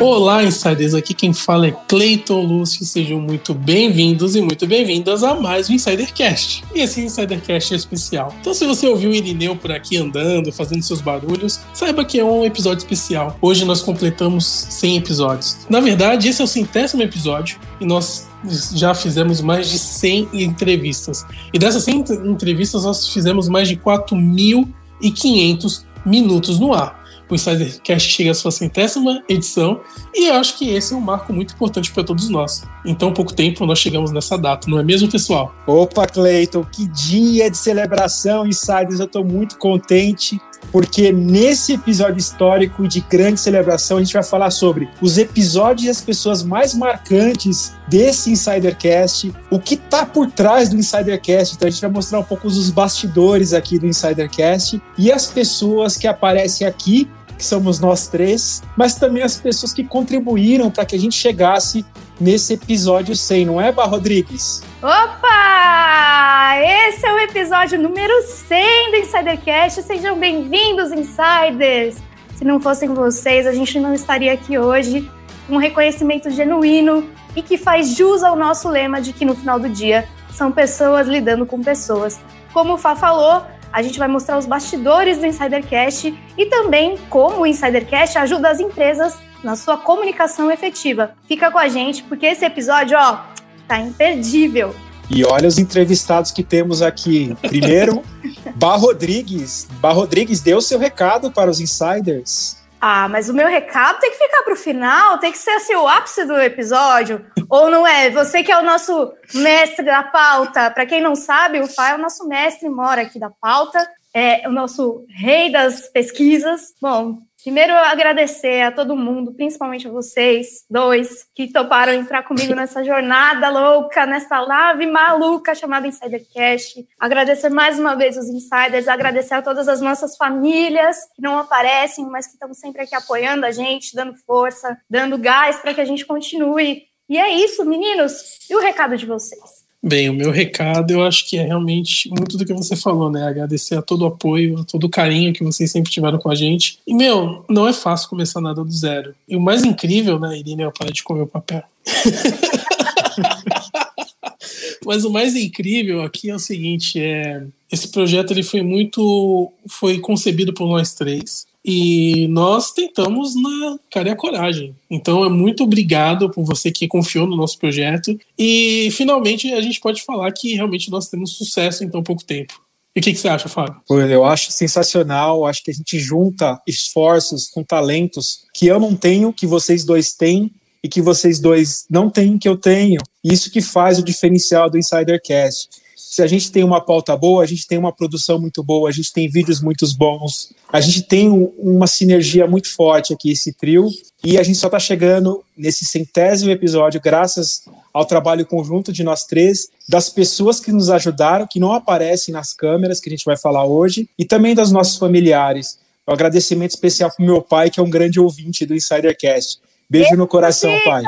Olá, insiders! Aqui quem fala é Cleiton Lúcio. Sejam muito bem-vindos e muito bem-vindas a mais um Insidercast. E esse Insidercast é especial. Então, se você ouviu o Irineu por aqui andando, fazendo seus barulhos, saiba que é um episódio especial. Hoje nós completamos 100 episódios. Na verdade, esse é o centésimo episódio e nós já fizemos mais de 100 entrevistas. E dessas 100 entrevistas, nós fizemos mais de 4.500 minutos no ar o Insidercast chega à sua centésima edição e eu acho que esse é um marco muito importante para todos nós. Em tão pouco tempo nós chegamos nessa data, não é mesmo, pessoal? Opa, Cleiton, que dia de celebração, Insiders! Eu estou muito contente porque nesse episódio histórico de grande celebração a gente vai falar sobre os episódios e as pessoas mais marcantes desse Insidercast, o que está por trás do Insidercast. Então a gente vai mostrar um pouco dos bastidores aqui do Insidercast e as pessoas que aparecem aqui que somos nós três, mas também as pessoas que contribuíram para que a gente chegasse nesse episódio 100, não é, Bar Rodrigues? Opa! Esse é o episódio número 100 do Insidercast. Sejam bem-vindos, Insiders! Se não fossem vocês, a gente não estaria aqui hoje. Um reconhecimento genuíno e que faz jus ao nosso lema de que no final do dia são pessoas lidando com pessoas. Como o Fá falou, a gente vai mostrar os bastidores do Insidercast e também como o Insidercast ajuda as empresas na sua comunicação efetiva. Fica com a gente, porque esse episódio, ó, tá imperdível. E olha os entrevistados que temos aqui. Primeiro, Bar Rodrigues. Bar Rodrigues deu seu recado para os insiders. Ah, mas o meu recado tem que ficar para o final, tem que ser assim, o ápice do episódio. Ou não é? Você que é o nosso mestre da pauta. Para quem não sabe, o Fá é o nosso mestre, mora aqui da pauta. É o nosso rei das pesquisas. Bom, Primeiro, agradecer a todo mundo, principalmente a vocês dois, que toparam entrar comigo nessa jornada louca, nessa live maluca chamada Insidercast. Agradecer mais uma vez os insiders, agradecer a todas as nossas famílias que não aparecem, mas que estão sempre aqui apoiando a gente, dando força, dando gás para que a gente continue. E é isso, meninos. E o recado de vocês? Bem, o meu recado eu acho que é realmente muito do que você falou, né? Agradecer a todo o apoio, a todo o carinho que vocês sempre tiveram com a gente. E, meu, não é fácil começar nada do zero. E o mais incrível, né, Irine, eu parei de comer o papel. Mas o mais incrível aqui é o seguinte, é esse projeto ele foi muito foi concebido por nós três. E nós tentamos na cara e a coragem. Então, é muito obrigado por você que confiou no nosso projeto. E, finalmente, a gente pode falar que realmente nós temos sucesso em tão pouco tempo. E o que, que, você acha, Fábio? Eu acho sensacional. Acho que a gente junta esforços com talentos que eu não tenho, que vocês dois têm, e que vocês dois não têm, que eu tenho. Isso que faz o diferencial do Insidercast se a gente tem uma pauta boa, a gente tem uma produção muito boa, a gente tem vídeos muito bons, a gente tem uma sinergia muito forte aqui, esse trio, e a gente só está chegando nesse centésimo episódio graças ao trabalho conjunto de nós três, das pessoas que nos ajudaram, que não aparecem nas câmeras, que a gente vai falar hoje, e também dos nossos familiares. Um agradecimento especial para meu pai, que é um grande ouvinte do Insidercast. Beijo no coração, pai.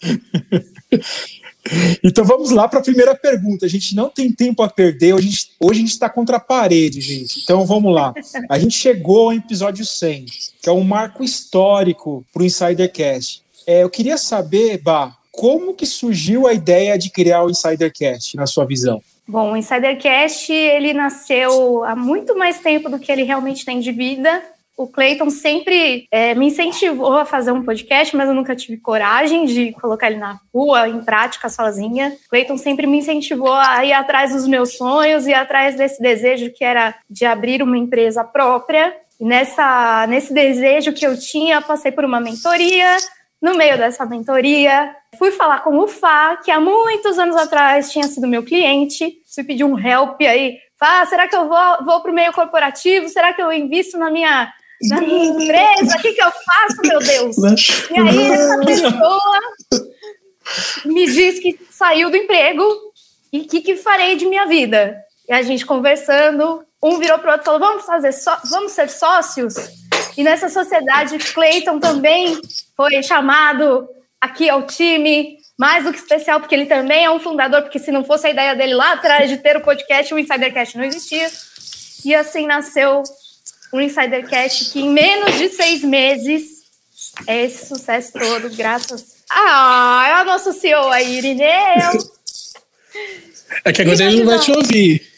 Então vamos lá para a primeira pergunta. A gente não tem tempo a perder. Hoje, a gente está contra a parede, gente. Então vamos lá. A gente chegou ao episódio 100, que é um marco histórico para o Insidercast. É, eu queria saber, Bah, como que surgiu a ideia de criar o Insidercast, na sua visão? Bom, o Insidercast ele nasceu há muito mais tempo do que ele realmente tem de vida o Clayton sempre é, me incentivou a fazer um podcast, mas eu nunca tive coragem de colocar ele na rua, em prática, sozinha. O Clayton sempre me incentivou a ir atrás dos meus sonhos e atrás desse desejo que era de abrir uma empresa própria. E nessa, nesse desejo que eu tinha, passei por uma mentoria. No meio dessa mentoria, fui falar com o Fá, que há muitos anos atrás tinha sido meu cliente. Fui pedir um help aí. Fá, será que eu vou, vou para o meio corporativo? Será que eu invisto na minha na minha empresa, o que, que eu faço, meu Deus? E aí essa pessoa me diz que saiu do emprego e o que, que farei de minha vida? E a gente conversando, um virou para o outro e falou: vamos fazer só, vamos ser sócios. E nessa sociedade, Clayton também foi chamado aqui ao time, mais do que especial, porque ele também é um fundador, porque se não fosse a ideia dele lá atrás de ter o podcast, o Insidercast não existia. E assim nasceu um Insidercast que em menos de seis meses é esse sucesso todo, graças a é o nosso CEO aí, Irineu. É que agora ele não vai te ouvir.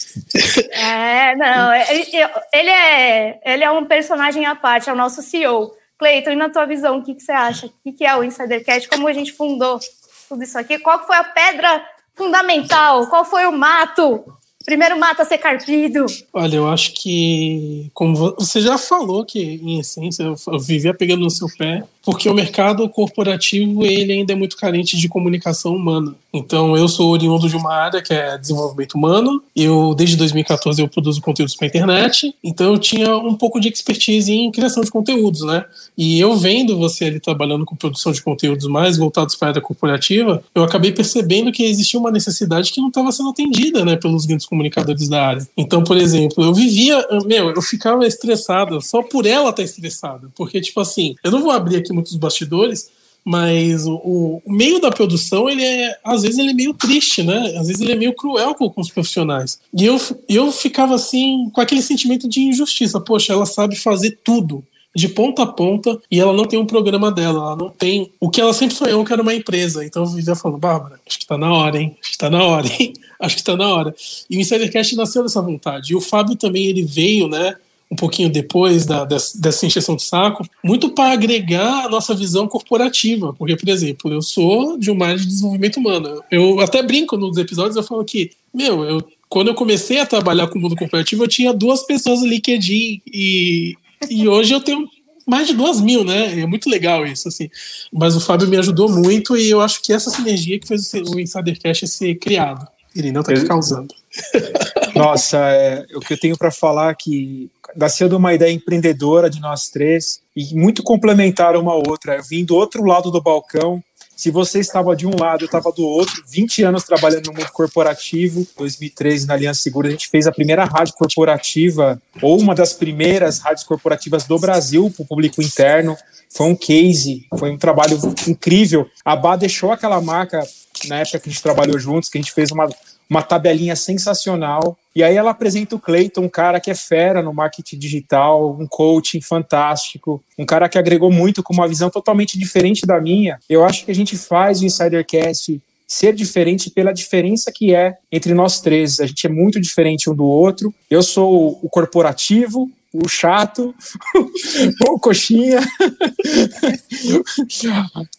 É, não, ele, ele, é, ele é um personagem à parte, é o nosso CEO. Cleiton, e na tua visão, o que, que você acha? O que, que é o Insidercast? Como a gente fundou tudo isso aqui? Qual foi a pedra fundamental? Qual foi o mato Primeiro mata ser carpido. Olha, eu acho que, como você já falou que, em essência, eu vivia pegando no seu pé, porque o mercado corporativo ele ainda é muito carente de comunicação humana. Então, eu sou oriundo de uma área que é desenvolvimento humano. Eu, desde 2014, eu produzo conteúdos para internet. Então, eu tinha um pouco de expertise em criação de conteúdos, né? E eu vendo você ali trabalhando com produção de conteúdos mais voltados para a área corporativa, eu acabei percebendo que existia uma necessidade que não estava sendo atendida, né, pelos grandes comunicadores da área. Então, por exemplo, eu vivia, meu, eu ficava estressado só por ela estar estressada, porque tipo assim, eu não vou abrir aqui muitos bastidores, mas o, o, meio da produção, ele é, às vezes ele é meio triste, né? Às vezes ele é meio cruel com, com, os profissionais. E eu, eu ficava assim, com aquele sentimento de injustiça. Poxa, ela sabe fazer tudo de ponta a ponta e ela não tem um programa dela, ela não tem o que ela sempre sonhou, que era uma empresa. Então eu vivia falando, Bárbara, acho que tá na hora, hein? Acho que tá na hora, hein? Acho que tá na hora. E o Insidercast nasceu dessa vontade. E o Fábio também, ele veio, né? Um pouquinho depois da, dessa, dessa injeção de saco, muito para agregar a nossa visão corporativa. Porque, por exemplo, eu sou de uma área de desenvolvimento humano. Eu até brinco nos episódios, eu falo que, meu, eu, quando eu comecei a trabalhar com o mundo corporativo, eu tinha duas pessoas no LinkedIn e, e hoje eu tenho mais de duas mil, né? É muito legal isso, assim. Mas o Fábio me ajudou muito e eu acho que essa sinergia que fez o Insidercast ser criado. Ele não está causando. Nossa, é, o que eu tenho para falar é que nasceu de uma ideia empreendedora de nós três e muito complementar uma outra. Eu vim do outro lado do balcão. Se você estava de um lado, eu estava do outro. 20 anos trabalhando no mundo corporativo. 2013, na Aliança Segura, a gente fez a primeira rádio corporativa, ou uma das primeiras rádios corporativas do Brasil para o público interno. Foi um case, foi um trabalho incrível. A Bá deixou aquela marca na época que a gente trabalhou juntos, que a gente fez uma, uma tabelinha sensacional. E aí ela apresenta o Cleiton, um cara que é fera no marketing digital, um coaching fantástico, um cara que agregou muito com uma visão totalmente diferente da minha. Eu acho que a gente faz o Insidercast ser diferente pela diferença que é entre nós três. A gente é muito diferente um do outro. Eu sou o corporativo, o chato, o coxinha.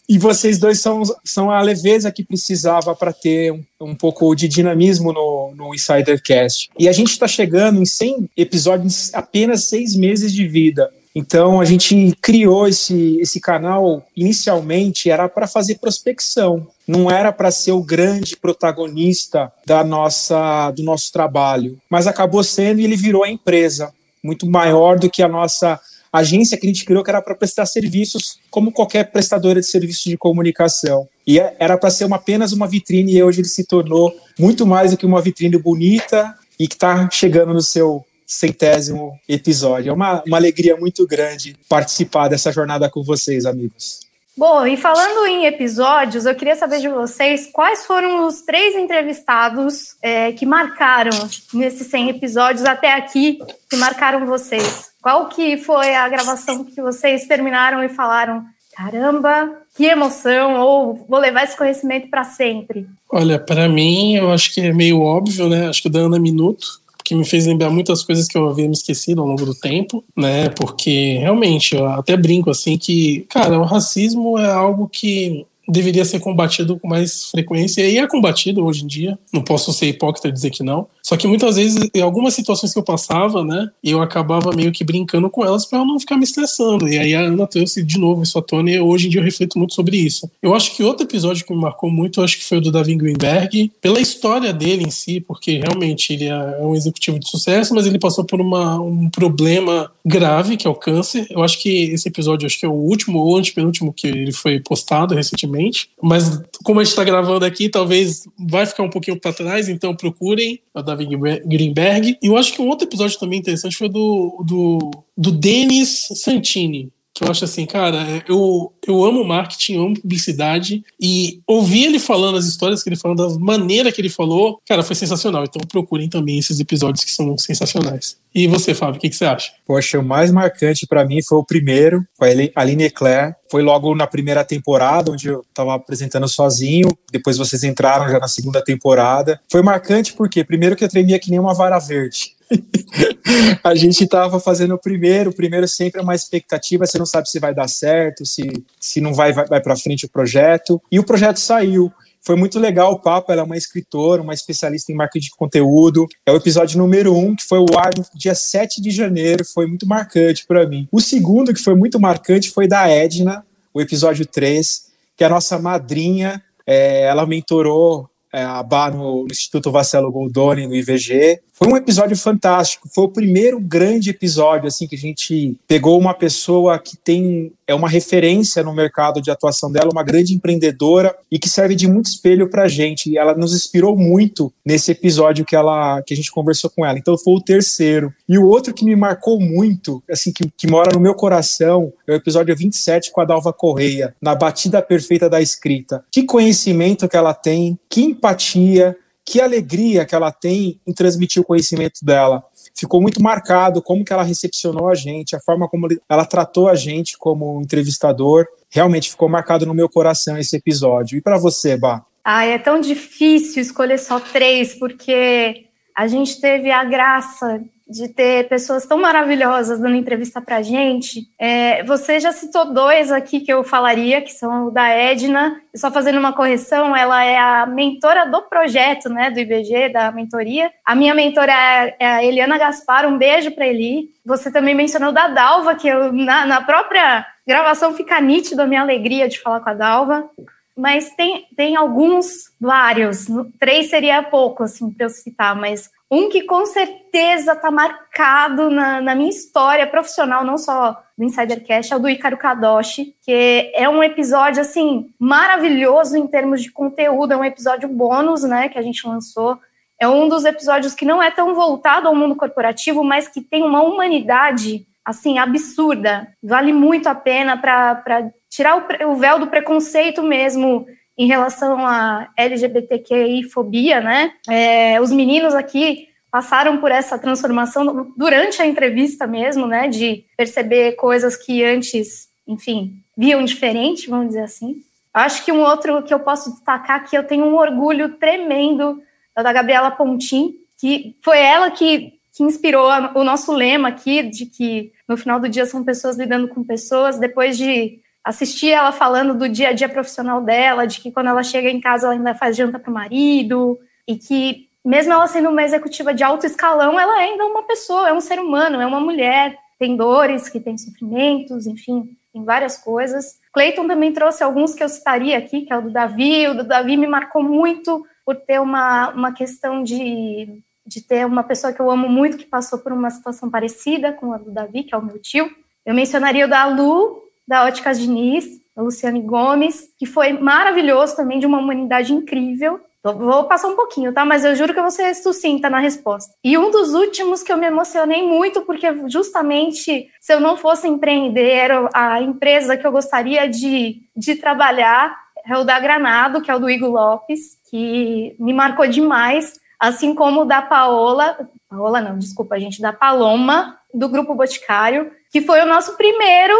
e vocês dois são, são a leveza que precisava para ter um, um, pouco de dinamismo no, no Insidercast. E a gente está chegando em 100 episódios em apenas seis meses de vida. Então a gente criou esse, esse canal inicialmente era para fazer prospecção, não era para ser o grande protagonista da nossa do nosso trabalho, mas acabou sendo e ele virou a empresa muito maior do que a nossa agência que a gente criou, que era para prestar serviços como qualquer prestadora de serviços de comunicação. E é, era para ser uma, apenas uma vitrine, e hoje ele se tornou muito mais do que uma vitrine bonita e que está chegando no seu centésimo episódio. É uma, uma alegria muito grande participar dessa jornada com vocês, amigos. Bom, e falando em episódios, eu queria saber de vocês quais foram os três entrevistados é, que marcaram nesses 100 episódios até aqui, que marcaram vocês. Qual que foi a gravação que vocês terminaram e falaram, caramba, que emoção, ou vou levar esse conhecimento para sempre? Olha, para mim, eu acho que é meio óbvio, né? Acho que o da Ana Minuto, que me fez lembrar muitas coisas que eu havia me esquecido ao longo do tempo, né? Porque realmente, eu até brinco assim que, cara, o racismo é algo que deveria ser combatido com mais frequência e é combatido hoje em dia. Não posso ser hipócrita e dizer que não. Só que muitas vezes, em algumas situações que eu passava, né, eu acabava meio que brincando com elas para não ficar me estressando. E aí a Ana trouxe de novo isso à tona e hoje em dia eu reflito muito sobre isso. Eu acho que outro episódio que me marcou muito, acho que foi o do Davi Greenberg, pela história dele em si, porque realmente ele é um executivo de sucesso, mas ele passou por uma, um problema grave, que é o câncer. Eu acho que esse episódio, acho que é o último ou antepenúltimo que ele foi postado recentemente mas como a gente está gravando aqui, talvez vai ficar um pouquinho para trás, então procurem o David Greenberg. E eu acho que um outro episódio também interessante foi do, do, do Denis Santini, que eu acho assim, cara, é, eu, eu amo marketing, amo publicidade e ouvir ele falando as histórias que ele falou, da maneira que ele falou, cara, foi sensacional. Então procurem também esses episódios que são sensacionais. E você, Fábio, o que, que você acha? Poxa, o mais marcante para mim foi o primeiro, com a Aline Eclair. Foi logo na primeira temporada, onde eu estava apresentando sozinho. Depois vocês entraram já na segunda temporada. Foi marcante porque, primeiro, que eu tremia que nem uma vara verde. a gente estava fazendo o primeiro, o primeiro sempre é uma expectativa, você não sabe se vai dar certo, se, se não vai, vai, vai para frente o projeto. E o projeto saiu. Foi muito legal o papo. Ela é uma escritora, uma especialista em marketing de conteúdo. É o episódio número um, que foi o ar no dia 7 de janeiro. Foi muito marcante para mim. O segundo, que foi muito marcante, foi da Edna, o episódio 3, que é a nossa madrinha. É, ela mentorou é, a no, no Instituto Vacelo Goldoni, no IVG. Foi um episódio fantástico. Foi o primeiro grande episódio assim que a gente pegou uma pessoa que tem é uma referência no mercado de atuação dela, uma grande empreendedora e que serve de muito espelho para a gente. E ela nos inspirou muito nesse episódio que ela que a gente conversou com ela. Então foi o terceiro. E o outro que me marcou muito, assim que, que mora no meu coração, é o episódio 27 com a Dalva Correia, na batida perfeita da escrita. Que conhecimento que ela tem, que empatia, que alegria que ela tem em transmitir o conhecimento dela. Ficou muito marcado como que ela recepcionou a gente, a forma como ela tratou a gente como entrevistador. Realmente ficou marcado no meu coração esse episódio. E para você, Bá? Ah, é tão difícil escolher só três, porque a gente teve a graça de ter pessoas tão maravilhosas dando entrevista para gente. É, você já citou dois aqui que eu falaria, que são o da Edna, só fazendo uma correção, ela é a mentora do projeto, né, do IBG, da mentoria. A minha mentora é, é a Eliana Gaspar, um beijo para Eli. Você também mencionou da Dalva, que eu, na, na própria gravação fica nítido a minha alegria de falar com a Dalva mas tem, tem alguns, vários, três seria pouco, assim, para eu citar, mas um que com certeza está marcado na, na, minha história profissional, não só do Insidercast, é o do Icaro Kadoshi, que é um episódio, assim, maravilhoso em termos de conteúdo, é um episódio bônus, né, que a gente lançou, é um dos episódios que não é tão voltado ao mundo corporativo, mas que tem uma humanidade, assim, absurda, vale muito a pena para tirar o, o véu do preconceito mesmo em relação à LGBTQI fobia, né? É, os meninos aqui passaram por essa transformação durante a entrevista mesmo, né? De perceber coisas que antes, enfim, viam diferente, vamos dizer assim. Acho que um outro que eu posso destacar que eu tenho um orgulho tremendo é da Gabriela Pontin, que foi ela que, que inspirou o nosso lema aqui, de que no final do dia são pessoas lidando com pessoas, depois de assistir ela falando do dia a dia profissional dela, de que quando ela chega em casa ela ainda faz janta para o marido, e que mesmo ela sendo uma executiva de alto escalão, ela é ainda uma pessoa, é um ser humano, é uma mulher, tem dores, que tem sofrimentos, enfim, tem várias coisas. Clayton também trouxe alguns que eu citaria aqui, que é o do Davi, o do Davi me marcou muito por ter uma, uma questão de, de ter uma pessoa que eu amo muito que passou por uma situação parecida com a do Davi, que é o meu tio. Eu mencionaria o da Lu, da Óticas Diniz, da Luciane Gomes, que foi maravilhoso também, de uma humanidade incrível. Vou passar um pouquinho, tá? Mas eu juro que eu vou ser sucinta na resposta. E um dos últimos que eu me emocionei muito, porque justamente se eu não fosse empreender, a empresa que eu gostaria de, de trabalhar é o da Granado, que é o do Igor Lopes, que me marcou demais, assim como o da Paola, Paola não, desculpa, gente, da Paloma, do Grupo Boticário, que foi o nosso primeiro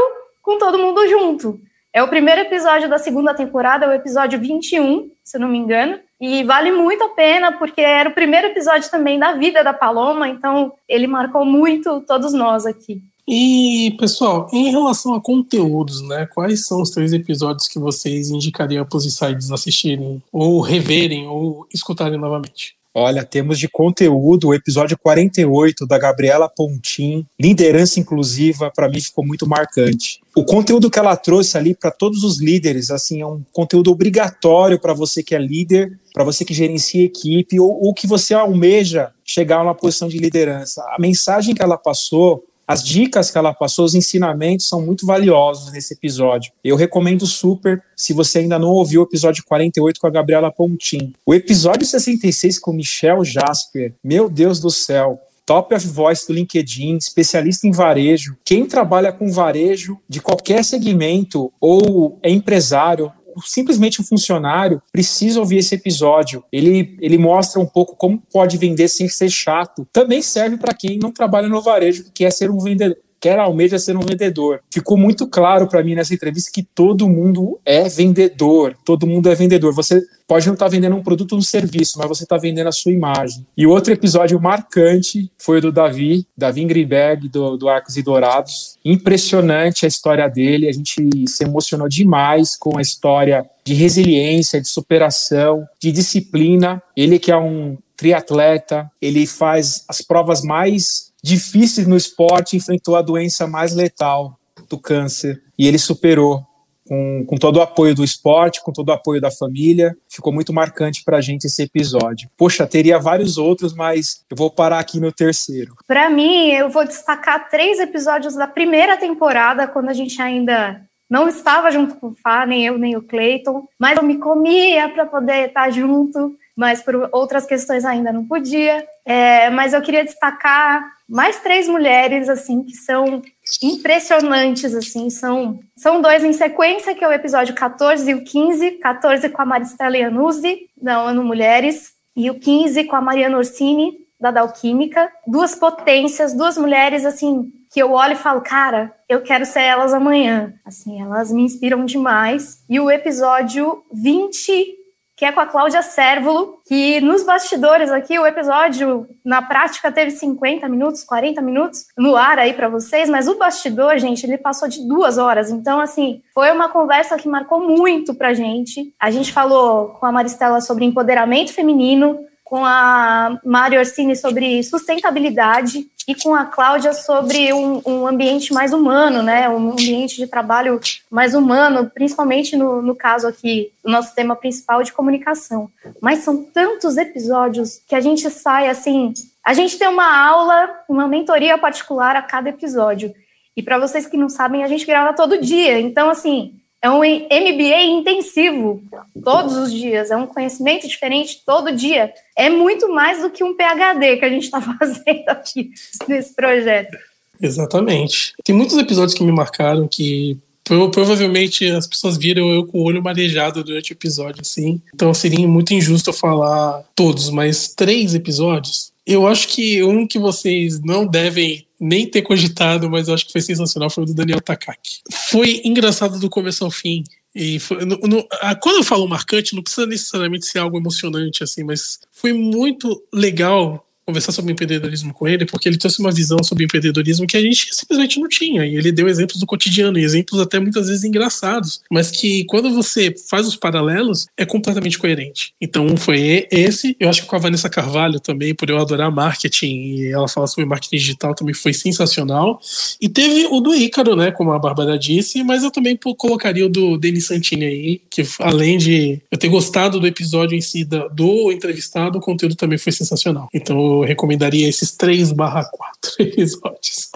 com todo mundo junto. É o primeiro episódio da segunda temporada, é o episódio 21, se não me engano. E vale muito a pena, porque era o primeiro episódio também da vida da Paloma, então ele marcou muito todos nós aqui. E, pessoal, em relação a conteúdos, né? Quais são os três episódios que vocês indicariam para os insiders assistirem, ou reverem, ou escutarem novamente? Olha, temos de conteúdo o episódio 48 da Gabriela Pontin, liderança inclusiva, para mim ficou muito marcante. O conteúdo que ela trouxe ali para todos os líderes, assim, é um conteúdo obrigatório para você que é líder, para você que gerencia equipe ou, ou que você almeja chegar a uma posição de liderança. A mensagem que ela passou as dicas que ela passou, os ensinamentos são muito valiosos nesse episódio. Eu recomendo super, se você ainda não ouviu o episódio 48 com a Gabriela Pontin. O episódio 66 com Michel Jasper, meu Deus do céu, top of voice do LinkedIn, especialista em varejo. Quem trabalha com varejo de qualquer segmento ou é empresário simplesmente um funcionário precisa ouvir esse episódio. Ele, ele mostra um pouco como pode vender sem ser chato. Também serve para quem não trabalha no varejo, que quer ser um vendedor, quer almeja ser um vendedor. Ficou muito claro para mim nessa entrevista que todo mundo é vendedor, todo mundo é vendedor. Você pode não estar tá vendendo um produto ou um serviço, mas você está vendendo a sua imagem. E outro episódio marcante foi o do Davi, Davi Ingridberg, do, do Arcos e Dourados. Impressionante a história dele, a gente se emocionou demais com a história de resiliência, de superação, de disciplina. Ele que é um triatleta, ele faz as provas mais difíceis no esporte, enfrentou a doença mais letal do câncer e ele superou com, com, todo o apoio do esporte, com todo o apoio da família. Ficou muito marcante para a gente esse episódio. Poxa, teria vários outros, mas eu vou parar aqui no terceiro. Para mim, eu vou destacar três episódios da primeira temporada, quando a gente ainda não estava junto com o Fá, nem eu, nem o Clayton, mas eu me comia para poder estar junto mas por outras questões ainda não podia. É, mas eu queria destacar mais três mulheres assim que são impressionantes assim, são são dois em sequência, que é o episódio 14 e o 15, 14 com a Maristela Iannuzzi, da ONU Mulheres, e o 15 com a Mariana Orsini, da Dalquímica, duas potências, duas mulheres assim que eu olho e falo, cara, eu quero ser elas amanhã. Assim, elas me inspiram demais. E o episódio 20 que é com a Cláudia Sérvulo, que nos bastidores aqui, o episódio, na prática, teve 50 minutos, 40 minutos no ar aí para vocês, mas o bastidor, gente, ele passou de duas horas. Então, assim, foi uma conversa que marcou muito pra gente. A gente falou com a Maristela sobre empoderamento feminino, com a Mari Orsini sobre sustentabilidade e com a Cláudia sobre um, um, ambiente mais humano, né? Um ambiente de trabalho mais humano, principalmente no, no caso aqui, do nosso tema principal de comunicação. Mas são tantos episódios que a gente sai assim. A gente tem uma aula, uma mentoria particular a cada episódio. E para vocês que não sabem, a gente grava todo dia. Então, assim, é um MBA intensivo, todos os dias, é um conhecimento diferente todo dia. É muito mais do que um PhD que a gente está fazendo aqui nesse projeto. Exatamente. Tem muitos episódios que me marcaram que provavelmente as pessoas viram eu com o olho marejado durante o episódio, assim. Então seria muito injusto eu falar todos, mas três episódios. Eu acho que um que vocês não devem nem ter cogitado, mas eu acho que foi sensacional, foi o do Daniel Takaki. Foi engraçado do começo ao fim. E foi, no, no, a, quando eu falo marcante, não precisa necessariamente ser algo emocionante, assim, mas foi muito legal conversar sobre empreendedorismo com ele, porque ele trouxe uma visão sobre empreendedorismo que a gente simplesmente não tinha. E ele deu exemplos do cotidiano, e exemplos até muitas vezes engraçados, mas que quando você faz os paralelos, é completamente coerente. Então, um foi esse. Eu acho que com a Vanessa Carvalho também, por eu adorar marketing, e ela fala sobre marketing digital, também foi sensacional. E teve o do Ícaro, né, como a Bárbara disse, mas eu também colocaria o do Denis Santini aí, que além de eu ter gostado do episódio em si, do entrevistado, o conteúdo também foi sensacional. Então, eu recomendaria esses 3 barra 4 episódios.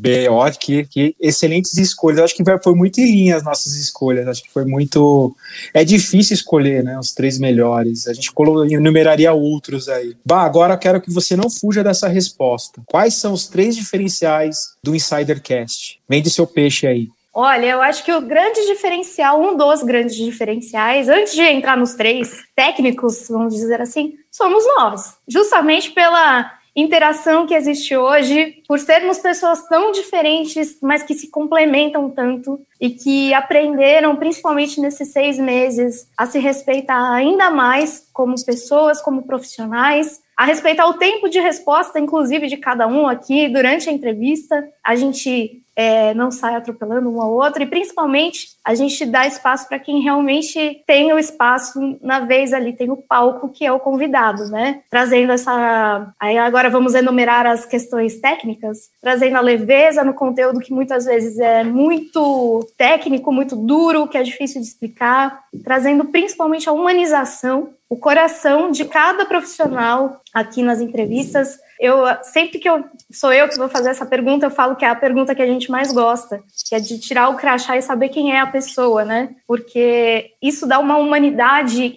Bem, que, que excelentes escolhas. Acho que foi muito em linha as nossas escolhas. Acho que foi muito. É difícil escolher, né? Os três melhores. A gente enumeraria outros aí. Bah, agora eu quero que você não fuja dessa resposta. Quais são os três diferenciais do Insidercast? Vende seu peixe aí. Olha, eu acho que o grande diferencial, um dos grandes diferenciais, antes de entrar nos três técnicos, vamos dizer assim, somos nós. Justamente pela interação que existe hoje, por sermos pessoas tão diferentes, mas que se complementam tanto e que aprenderam, principalmente nesses seis meses, a se respeitar ainda mais como pessoas, como profissionais, a respeitar o tempo de resposta, inclusive, de cada um aqui durante a entrevista. A gente é, não sai atropelando um ao outro e principalmente a gente dá espaço para quem realmente tem o espaço na vez ali, tem o palco que é o convidado, né? Trazendo essa. Aí agora vamos enumerar as questões técnicas, trazendo a leveza no conteúdo que muitas vezes é muito técnico, muito duro, que é difícil de explicar, trazendo principalmente a humanização o coração de cada profissional aqui nas entrevistas. Eu sempre que eu sou eu que vou fazer essa pergunta, eu falo que é a pergunta que a gente mais gosta, que é de tirar o crachá e saber quem é a pessoa, né? Porque isso dá uma humanidade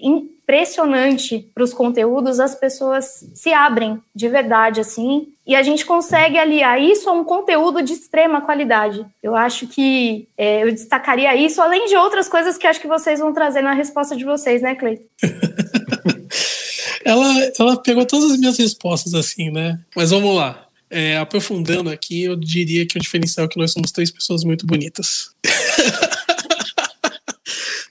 impressionante para os conteúdos, as pessoas se abrem de verdade, assim, e a gente consegue aliar isso a um conteúdo de extrema qualidade. Eu acho que é, eu destacaria isso, além de outras coisas que acho que vocês vão trazer na resposta de vocês, né, Cleiton? ela, ela pegou todas as minhas respostas, assim, né? Mas vamos lá. É, aprofundando aqui, eu diria que o diferencial é que nós somos três pessoas muito bonitas.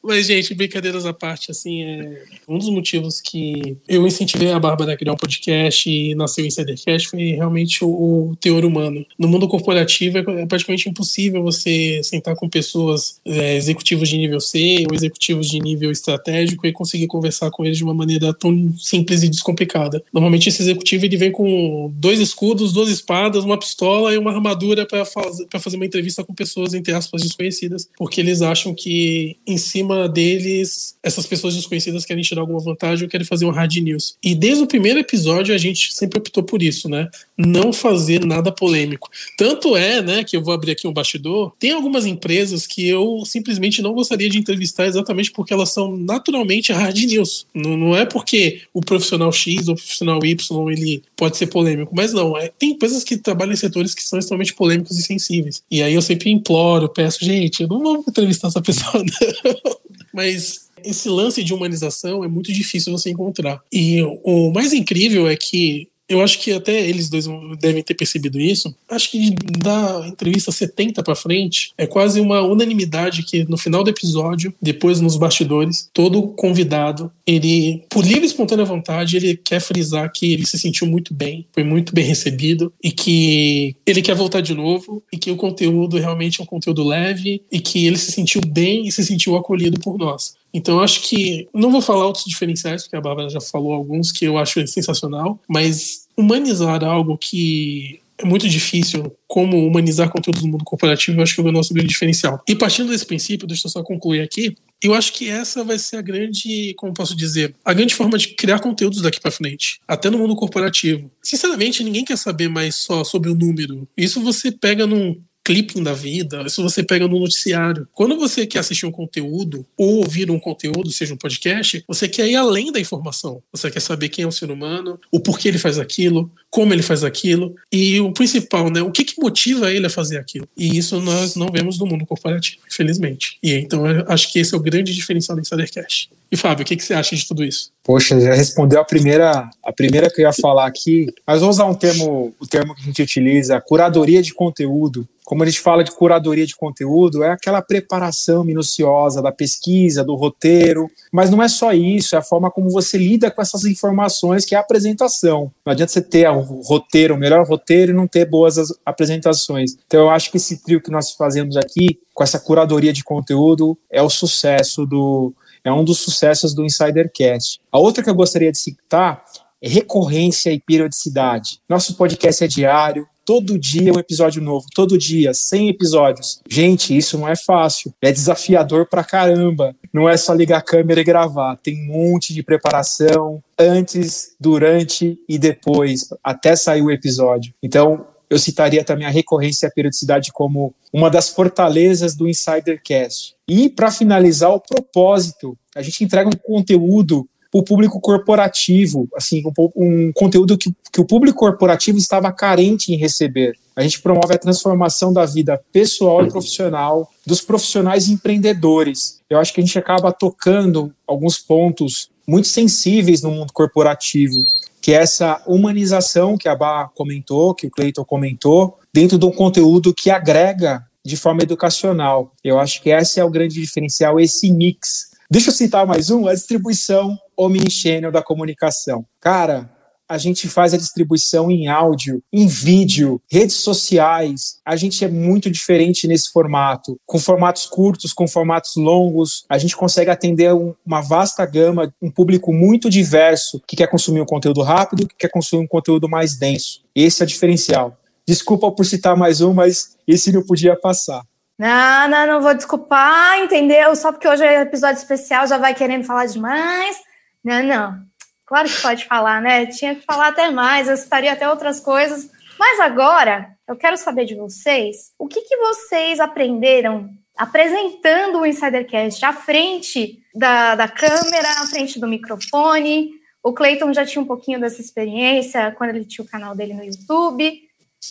Mas, gente, brincadeiras à parte, assim, é um dos motivos que eu incentivei a Bárbara a criar um podcast e nasceu o Insidercast foi realmente o, o teor humano. No mundo corporativo é praticamente impossível você sentar com pessoas, é, executivos de nível C ou executivos de nível estratégico e conseguir conversar com eles de uma maneira tão simples e descomplicada. Normalmente esse executivo ele vem com dois escudos, duas espadas, uma pistola e uma armadura para fazer, fazer uma entrevista com pessoas, entre aspas, desconhecidas, porque eles acham que em cima deles, essas pessoas desconhecidas querem tirar alguma vantagem ou querem fazer um hard news. E desde o primeiro episódio a gente sempre optou por isso, né? Não fazer nada polêmico. Tanto é, né, que eu vou abrir aqui um bastidor, tem algumas empresas que eu simplesmente não gostaria de entrevistar exatamente porque elas são naturalmente hard news. Não, não é porque o profissional X ou o profissional Y ele pode ser polêmico, mas não, é, tem empresas que trabalham em setores que são extremamente polêmicos e sensíveis. E aí eu sempre imploro, peço, gente, eu não vou entrevistar essa pessoa, não. Mas esse lance de humanização é muito difícil você encontrar. E o mais incrível é que eu acho que até eles dois devem ter percebido isso. Acho que da entrevista 70 para frente, é quase uma unanimidade que no final do episódio, depois nos bastidores, todo convidado, ele, por livre e espontânea vontade, ele quer frisar que ele se sentiu muito bem, foi muito bem recebido e que ele quer voltar de novo e que o conteúdo realmente é um conteúdo leve e que ele se sentiu bem e se sentiu acolhido por nós. Então, acho que. Não vou falar outros diferenciais, porque a Bárbara já falou alguns que eu acho sensacional, mas humanizar algo que é muito difícil, como humanizar conteúdos no mundo corporativo, eu acho que é o nosso grande diferencial. E partindo desse princípio, deixa eu só concluir aqui, eu acho que essa vai ser a grande, como posso dizer, a grande forma de criar conteúdos daqui para frente, até no mundo corporativo. Sinceramente, ninguém quer saber mais só sobre o número. Isso você pega num clipping da vida, isso você pega no noticiário. Quando você quer assistir um conteúdo ou ouvir um conteúdo, seja um podcast, você quer ir além da informação. Você quer saber quem é o ser humano, o porquê ele faz aquilo, como ele faz aquilo e o principal, né, o que, que motiva ele a fazer aquilo. E isso nós não vemos no mundo corporativo, infelizmente. E então eu acho que esse é o grande diferencial do Insidercast. E Fábio, o que, que você acha de tudo isso? Poxa, já respondeu a primeira, a primeira que eu ia falar aqui, mas vou usar um termo, o termo que a gente utiliza, curadoria de conteúdo. Como a gente fala de curadoria de conteúdo, é aquela preparação minuciosa da pesquisa, do roteiro, mas não é só isso, é a forma como você lida com essas informações, que é a apresentação. Não adianta você ter o roteiro, o melhor roteiro e não ter boas apresentações. Então eu acho que esse trio que nós fazemos aqui, com essa curadoria de conteúdo, é o sucesso do, é um dos sucessos do Insidercast. A outra que eu gostaria de citar é recorrência e periodicidade. Nosso podcast é diário, todo dia um episódio novo, todo dia, 100 episódios. Gente, isso não é fácil, é desafiador pra caramba. Não é só ligar a câmera e gravar, tem um monte de preparação antes, durante e depois, até sair o episódio. Então, eu citaria também a recorrência e a periodicidade como uma das fortalezas do Insidercast. E, para finalizar, o propósito. A gente entrega um conteúdo para o público corporativo, assim, um, um conteúdo que, que o público corporativo estava carente em receber. A gente promove a transformação da vida pessoal e profissional dos profissionais empreendedores. Eu acho que a gente acaba tocando alguns pontos muito sensíveis no mundo corporativo que é essa humanização que a Bá comentou, que o Cleiton comentou, dentro de um conteúdo que agrega de forma educacional. Eu acho que esse é o grande diferencial, esse mix. Deixa eu citar mais um, a distribuição omnichannel da comunicação. Cara, a gente faz a distribuição em áudio, em vídeo, redes sociais. A gente é muito diferente nesse formato. Com formatos curtos, com formatos longos, a gente consegue atender uma vasta gama, um público muito diverso que quer consumir um conteúdo rápido, que quer consumir um conteúdo mais denso. Esse é o diferencial. Desculpa por citar mais um, mas esse não podia passar. Não, não, não vou desculpar, entendeu? Só porque hoje é episódio especial, já vai querendo falar demais. Não, não. Claro que pode falar, né? Tinha que falar até mais, eu citaria até outras coisas. Mas agora, eu quero saber de vocês, o que, que vocês aprenderam apresentando o Insidercast à frente da, da câmera, à frente do microfone. O Clayton já tinha um pouquinho dessa experiência quando ele tinha o canal dele no YouTube,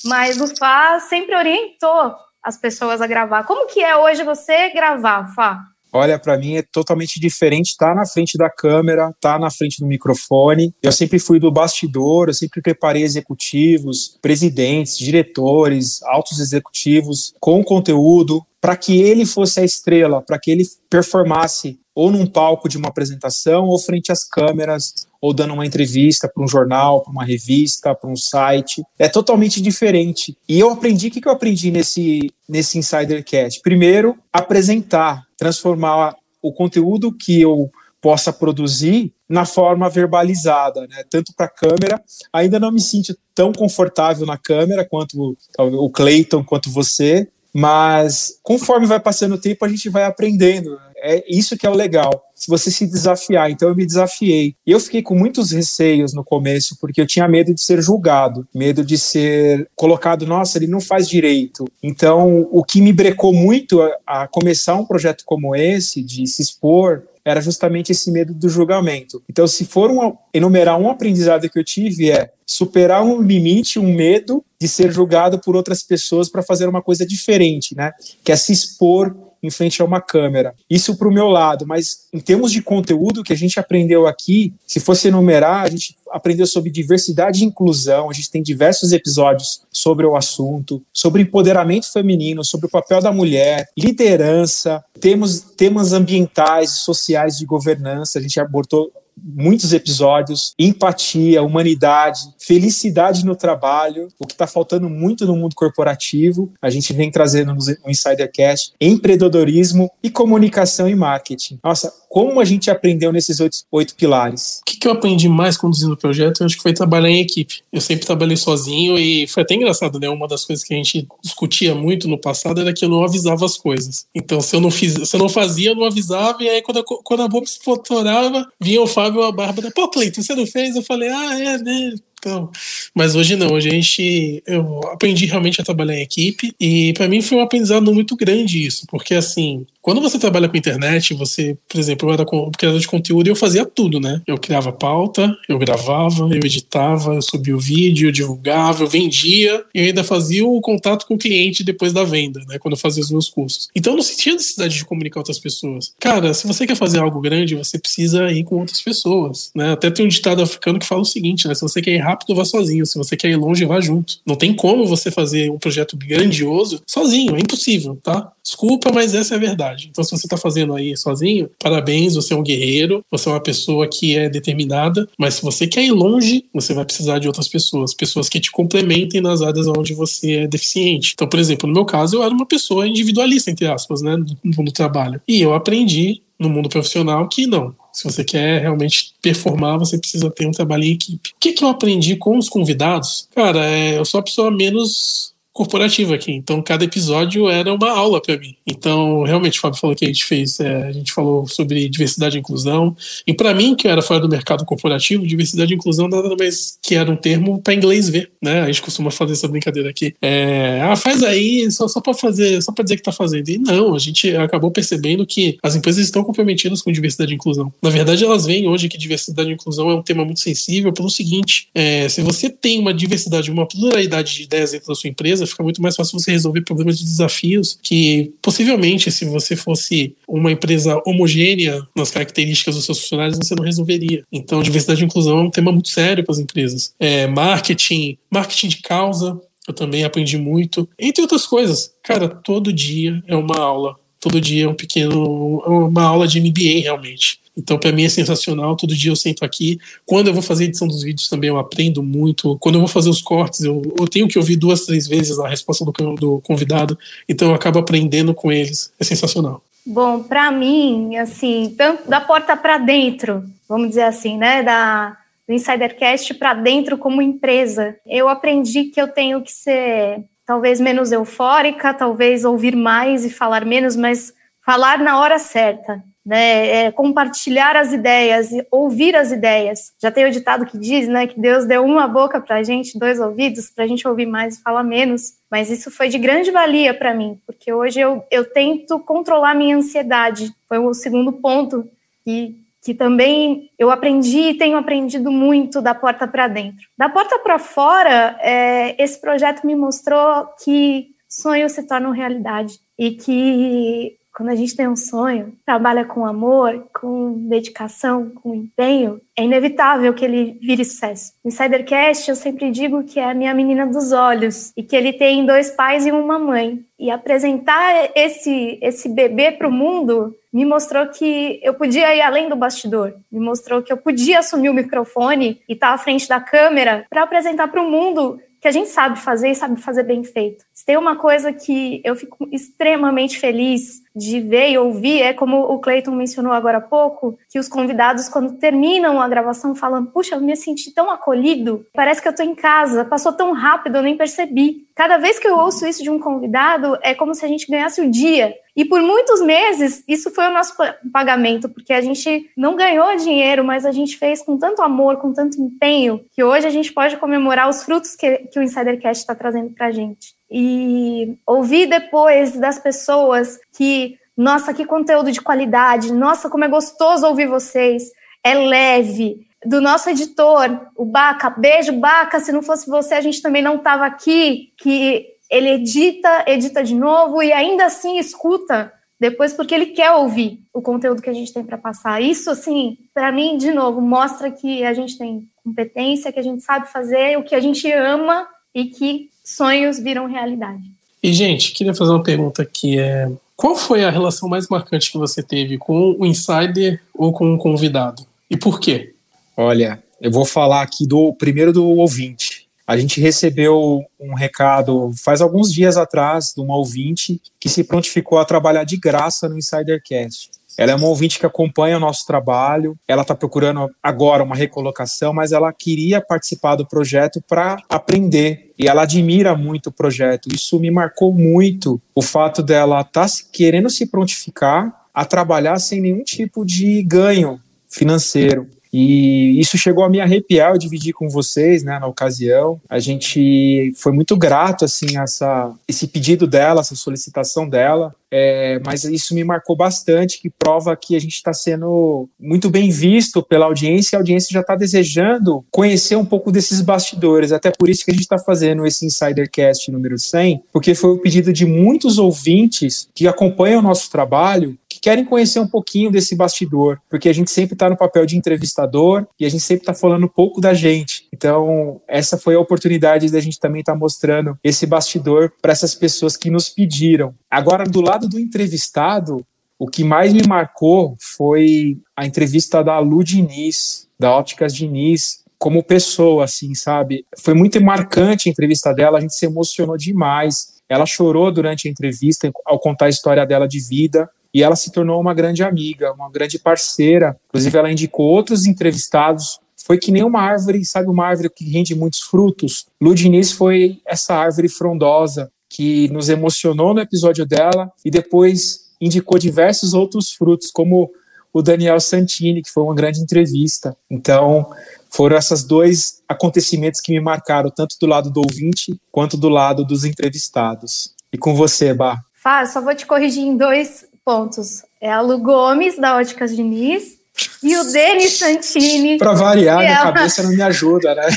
mas o Fá sempre orientou as pessoas a gravar. Como que é hoje você gravar, Fá? Olha, para mim é totalmente diferente estar tá na frente da câmera, estar tá na frente do microfone. Eu sempre fui do bastidor, eu sempre preparei executivos, presidentes, diretores, altos executivos com conteúdo para que ele fosse a estrela, para que ele performasse ou num palco de uma apresentação, ou frente às câmeras, ou dando uma entrevista para um jornal, para uma revista, para um site. É totalmente diferente. E eu aprendi, o que eu aprendi nesse, nesse Insidercast? Primeiro, apresentar, transformar o conteúdo que eu possa produzir na forma verbalizada, né? Tanto para a câmera, ainda não me sinto tão confortável na câmera quanto o Clayton, quanto você, mas conforme vai passando o tempo, a gente vai aprendendo. É isso que é o legal. Se você se desafiar, então eu me desafiei. E eu fiquei com muitos receios no começo, porque eu tinha medo de ser julgado, medo de ser colocado, nossa, ele não faz direito. Então, o que me brecou muito a, a começar um projeto como esse, de se expor, era justamente esse medo do julgamento. Então, se for um, enumerar um aprendizado que eu tive, é superar um limite, um medo de ser julgado por outras pessoas para fazer uma coisa diferente, né? Que é se expor em frente a uma câmera. Isso para o meu lado, mas em termos de conteúdo que a gente aprendeu aqui, se fosse enumerar, a gente aprendeu sobre diversidade e inclusão, a gente tem diversos episódios sobre o assunto, sobre empoderamento feminino, sobre o papel da mulher, liderança, temos temas ambientais sociais de governança, a gente abordou muitos episódios, empatia, humanidade, felicidade no trabalho, o que está faltando muito no mundo corporativo. A gente vem trazendo no Insidercast empreendedorismo e comunicação e marketing. Nossa, como a gente aprendeu nesses oito, oito pilares? O que, que eu aprendi mais conduzindo projeto? Eu acho que foi trabalhar em equipe. Eu sempre trabalhei sozinho e foi até engraçado, né? Uma das coisas que a gente discutia muito no passado era que eu não avisava as coisas. Então, se eu não, fiz, se eu não fazia, eu não avisava, e aí quando a, quando a Bob se fotorava, vinha o Fábio ou a Bárbara, pô, Cleiton, você não fez? Eu falei, ah, é, né? Então, mas hoje não, a gente eu aprendi realmente a trabalhar em equipe e para mim foi um aprendizado muito grande isso, porque assim, quando você trabalha com internet, você, por exemplo, eu era criador de conteúdo e eu fazia tudo, né? Eu criava pauta, eu gravava, eu editava, eu subia o vídeo, eu divulgava, eu vendia e eu ainda fazia o contato com o cliente depois da venda, né? Quando eu fazia os meus cursos. Então eu não sentia necessidade de comunicar com outras pessoas. Cara, se você quer fazer algo grande, você precisa ir com outras pessoas, né? Até tem um ditado africano que fala o seguinte, né? Se você quer ir rápido, vá sozinho. Se você quer ir longe, vá junto. Não tem como você fazer um projeto grandioso sozinho, é impossível, tá? Desculpa, mas essa é a verdade. Então, se você está fazendo aí sozinho, parabéns, você é um guerreiro, você é uma pessoa que é determinada, mas se você quer ir longe, você vai precisar de outras pessoas, pessoas que te complementem nas áreas onde você é deficiente. Então, por exemplo, no meu caso, eu era uma pessoa individualista, entre aspas, né, no, no trabalho. E eu aprendi no mundo profissional que não. Se você quer realmente performar, você precisa ter um trabalho em equipe. O que, que eu aprendi com os convidados? Cara, é, eu sou a pessoa menos corporativa aqui. Então, cada episódio era uma aula para mim. Então, realmente, o Fábio falou que a gente fez, é, a gente falou sobre diversidade e inclusão. E para mim, que era fora do mercado corporativo, diversidade e inclusão nada mais que era um termo para inglês ver, né? A gente costuma fazer essa brincadeira aqui. É, ah, faz aí só, só para fazer, só para dizer que tá fazendo. E não, a gente acabou percebendo que as empresas estão comprometidas com diversidade e inclusão. Na verdade, elas veem hoje que diversidade e inclusão é um tema muito sensível pelo seguinte: é, se você tem uma diversidade, uma pluralidade de ideias dentro da sua empresa, fica muito mais fácil você resolver problemas de desafios que, possivelmente, se você fosse uma empresa homogênea nas características dos seus funcionários, você não resolveria. Então, diversidade e inclusão é um tema muito sério para as empresas. É, marketing, marketing de causa, eu também aprendi muito, entre outras coisas. Cara, todo dia é uma aula. Todo dia é um pequeno, uma aula de MBA realmente. Então, para mim é sensacional. Todo dia eu sento aqui. Quando eu vou fazer edição dos vídeos também eu aprendo muito. Quando eu vou fazer os cortes, eu, eu tenho que ouvir duas, três vezes a resposta do, do convidado. Então, eu acabo aprendendo com eles. É sensacional. Bom, para mim, assim, tanto da porta para dentro, vamos dizer assim, né, da do Insidercast para dentro como empresa, eu aprendi que eu tenho que ser talvez menos eufórica, talvez ouvir mais e falar menos, mas falar na hora certa né? É compartilhar as ideias, ouvir as ideias. Já tem o ditado que diz, né, que Deus deu uma boca para a gente, dois ouvidos, para a gente ouvir mais e falar menos. Mas isso foi de grande valia para mim, porque hoje eu, eu tento controlar minha ansiedade. Foi o segundo ponto que que também eu aprendi e tenho aprendido muito da porta para dentro. Da porta para fora, é, esse projeto me mostrou que sonhos se tornam realidade e que quando a gente tem um sonho, trabalha com amor, com dedicação, com empenho, é inevitável que ele vire sucesso. No Insidercast, eu sempre digo que é a minha menina dos olhos e que ele tem dois pais e uma mãe. E apresentar esse, esse bebê para o mundo me mostrou que eu podia ir além do bastidor, me mostrou que eu podia assumir o microfone e estar à frente da câmera para apresentar para o mundo que a gente sabe fazer e sabe fazer bem feito. Se tem uma coisa que eu fico extremamente feliz de ver e ouvir, é como o Clayton mencionou agora há pouco, que os convidados, quando terminam a gravação, falam: Puxa, eu me senti tão acolhido, parece que eu estou em casa, passou tão rápido, eu nem percebi. Cada vez que eu ouço isso de um convidado, é como se a gente ganhasse o dia. E por muitos meses, isso foi o nosso pagamento, porque a gente não ganhou dinheiro, mas a gente fez com tanto amor, com tanto empenho, que hoje a gente pode comemorar os frutos que, que o Insidercast está trazendo para a gente. E ouvir depois das pessoas que, nossa, que conteúdo de qualidade, nossa, como é gostoso ouvir vocês, é leve. Do nosso editor, o Baca, beijo, Baca, se não fosse você, a gente também não estava aqui, que ele edita, edita de novo e ainda assim escuta depois porque ele quer ouvir o conteúdo que a gente tem para passar. Isso, assim, para mim, de novo, mostra que a gente tem competência, que a gente sabe fazer o que a gente ama e que sonhos viram realidade. E, gente, queria fazer uma pergunta aqui. É, qual foi a relação mais marcante que você teve com o insider ou com o convidado? E por quê? Olha, eu vou falar aqui do primeiro do ouvinte. A gente recebeu um recado faz alguns dias atrás de uma ouvinte que se prontificou a trabalhar de graça no Insidercast. Ela é uma ouvinte que acompanha o nosso trabalho, ela está procurando agora uma recolocação, mas ela queria participar do projeto para aprender. E ela admira muito o projeto. Isso me marcou muito o fato dela estar tá querendo se prontificar a trabalhar sem nenhum tipo de ganho financeiro. E isso chegou a me arrepiar, eu dividi com vocês, né, na ocasião. A gente foi muito grato, assim, essa, esse pedido dela, essa solicitação dela. É, mas isso me marcou bastante, que prova que a gente está sendo muito bem visto pela audiência a audiência já está desejando conhecer um pouco desses bastidores. Até por isso que a gente está fazendo esse Insidercast número 100, porque foi o pedido de muitos ouvintes que acompanham o nosso trabalho que querem conhecer um pouquinho desse bastidor, porque a gente sempre está no papel de entrevistador e a gente sempre está falando um pouco da gente. Então, essa foi a oportunidade da gente também estar tá mostrando esse bastidor para essas pessoas que nos pediram. Agora, do lado do entrevistado, o que mais me marcou foi a entrevista da Lu Diniz, da Ópticas Diniz, como pessoa, assim, sabe? Foi muito marcante a entrevista dela, a gente se emocionou demais. Ela chorou durante a entrevista ao contar a história dela de vida e ela se tornou uma grande amiga, uma grande parceira. Inclusive, ela indicou outros entrevistados. Foi que nem uma árvore, sabe, uma árvore que rende muitos frutos. Lu Diniz foi essa árvore frondosa que nos emocionou no episódio dela e depois indicou diversos outros frutos, como o Daniel Santini, que foi uma grande entrevista. Então, foram esses dois acontecimentos que me marcaram, tanto do lado do ouvinte quanto do lado dos entrevistados. E com você, Bar? Fá, só vou te corrigir em dois pontos. É a Lu Gomes, da Óticas Diniz, e o Denis Santini. Para variar, minha é uma... cabeça não me ajuda, né?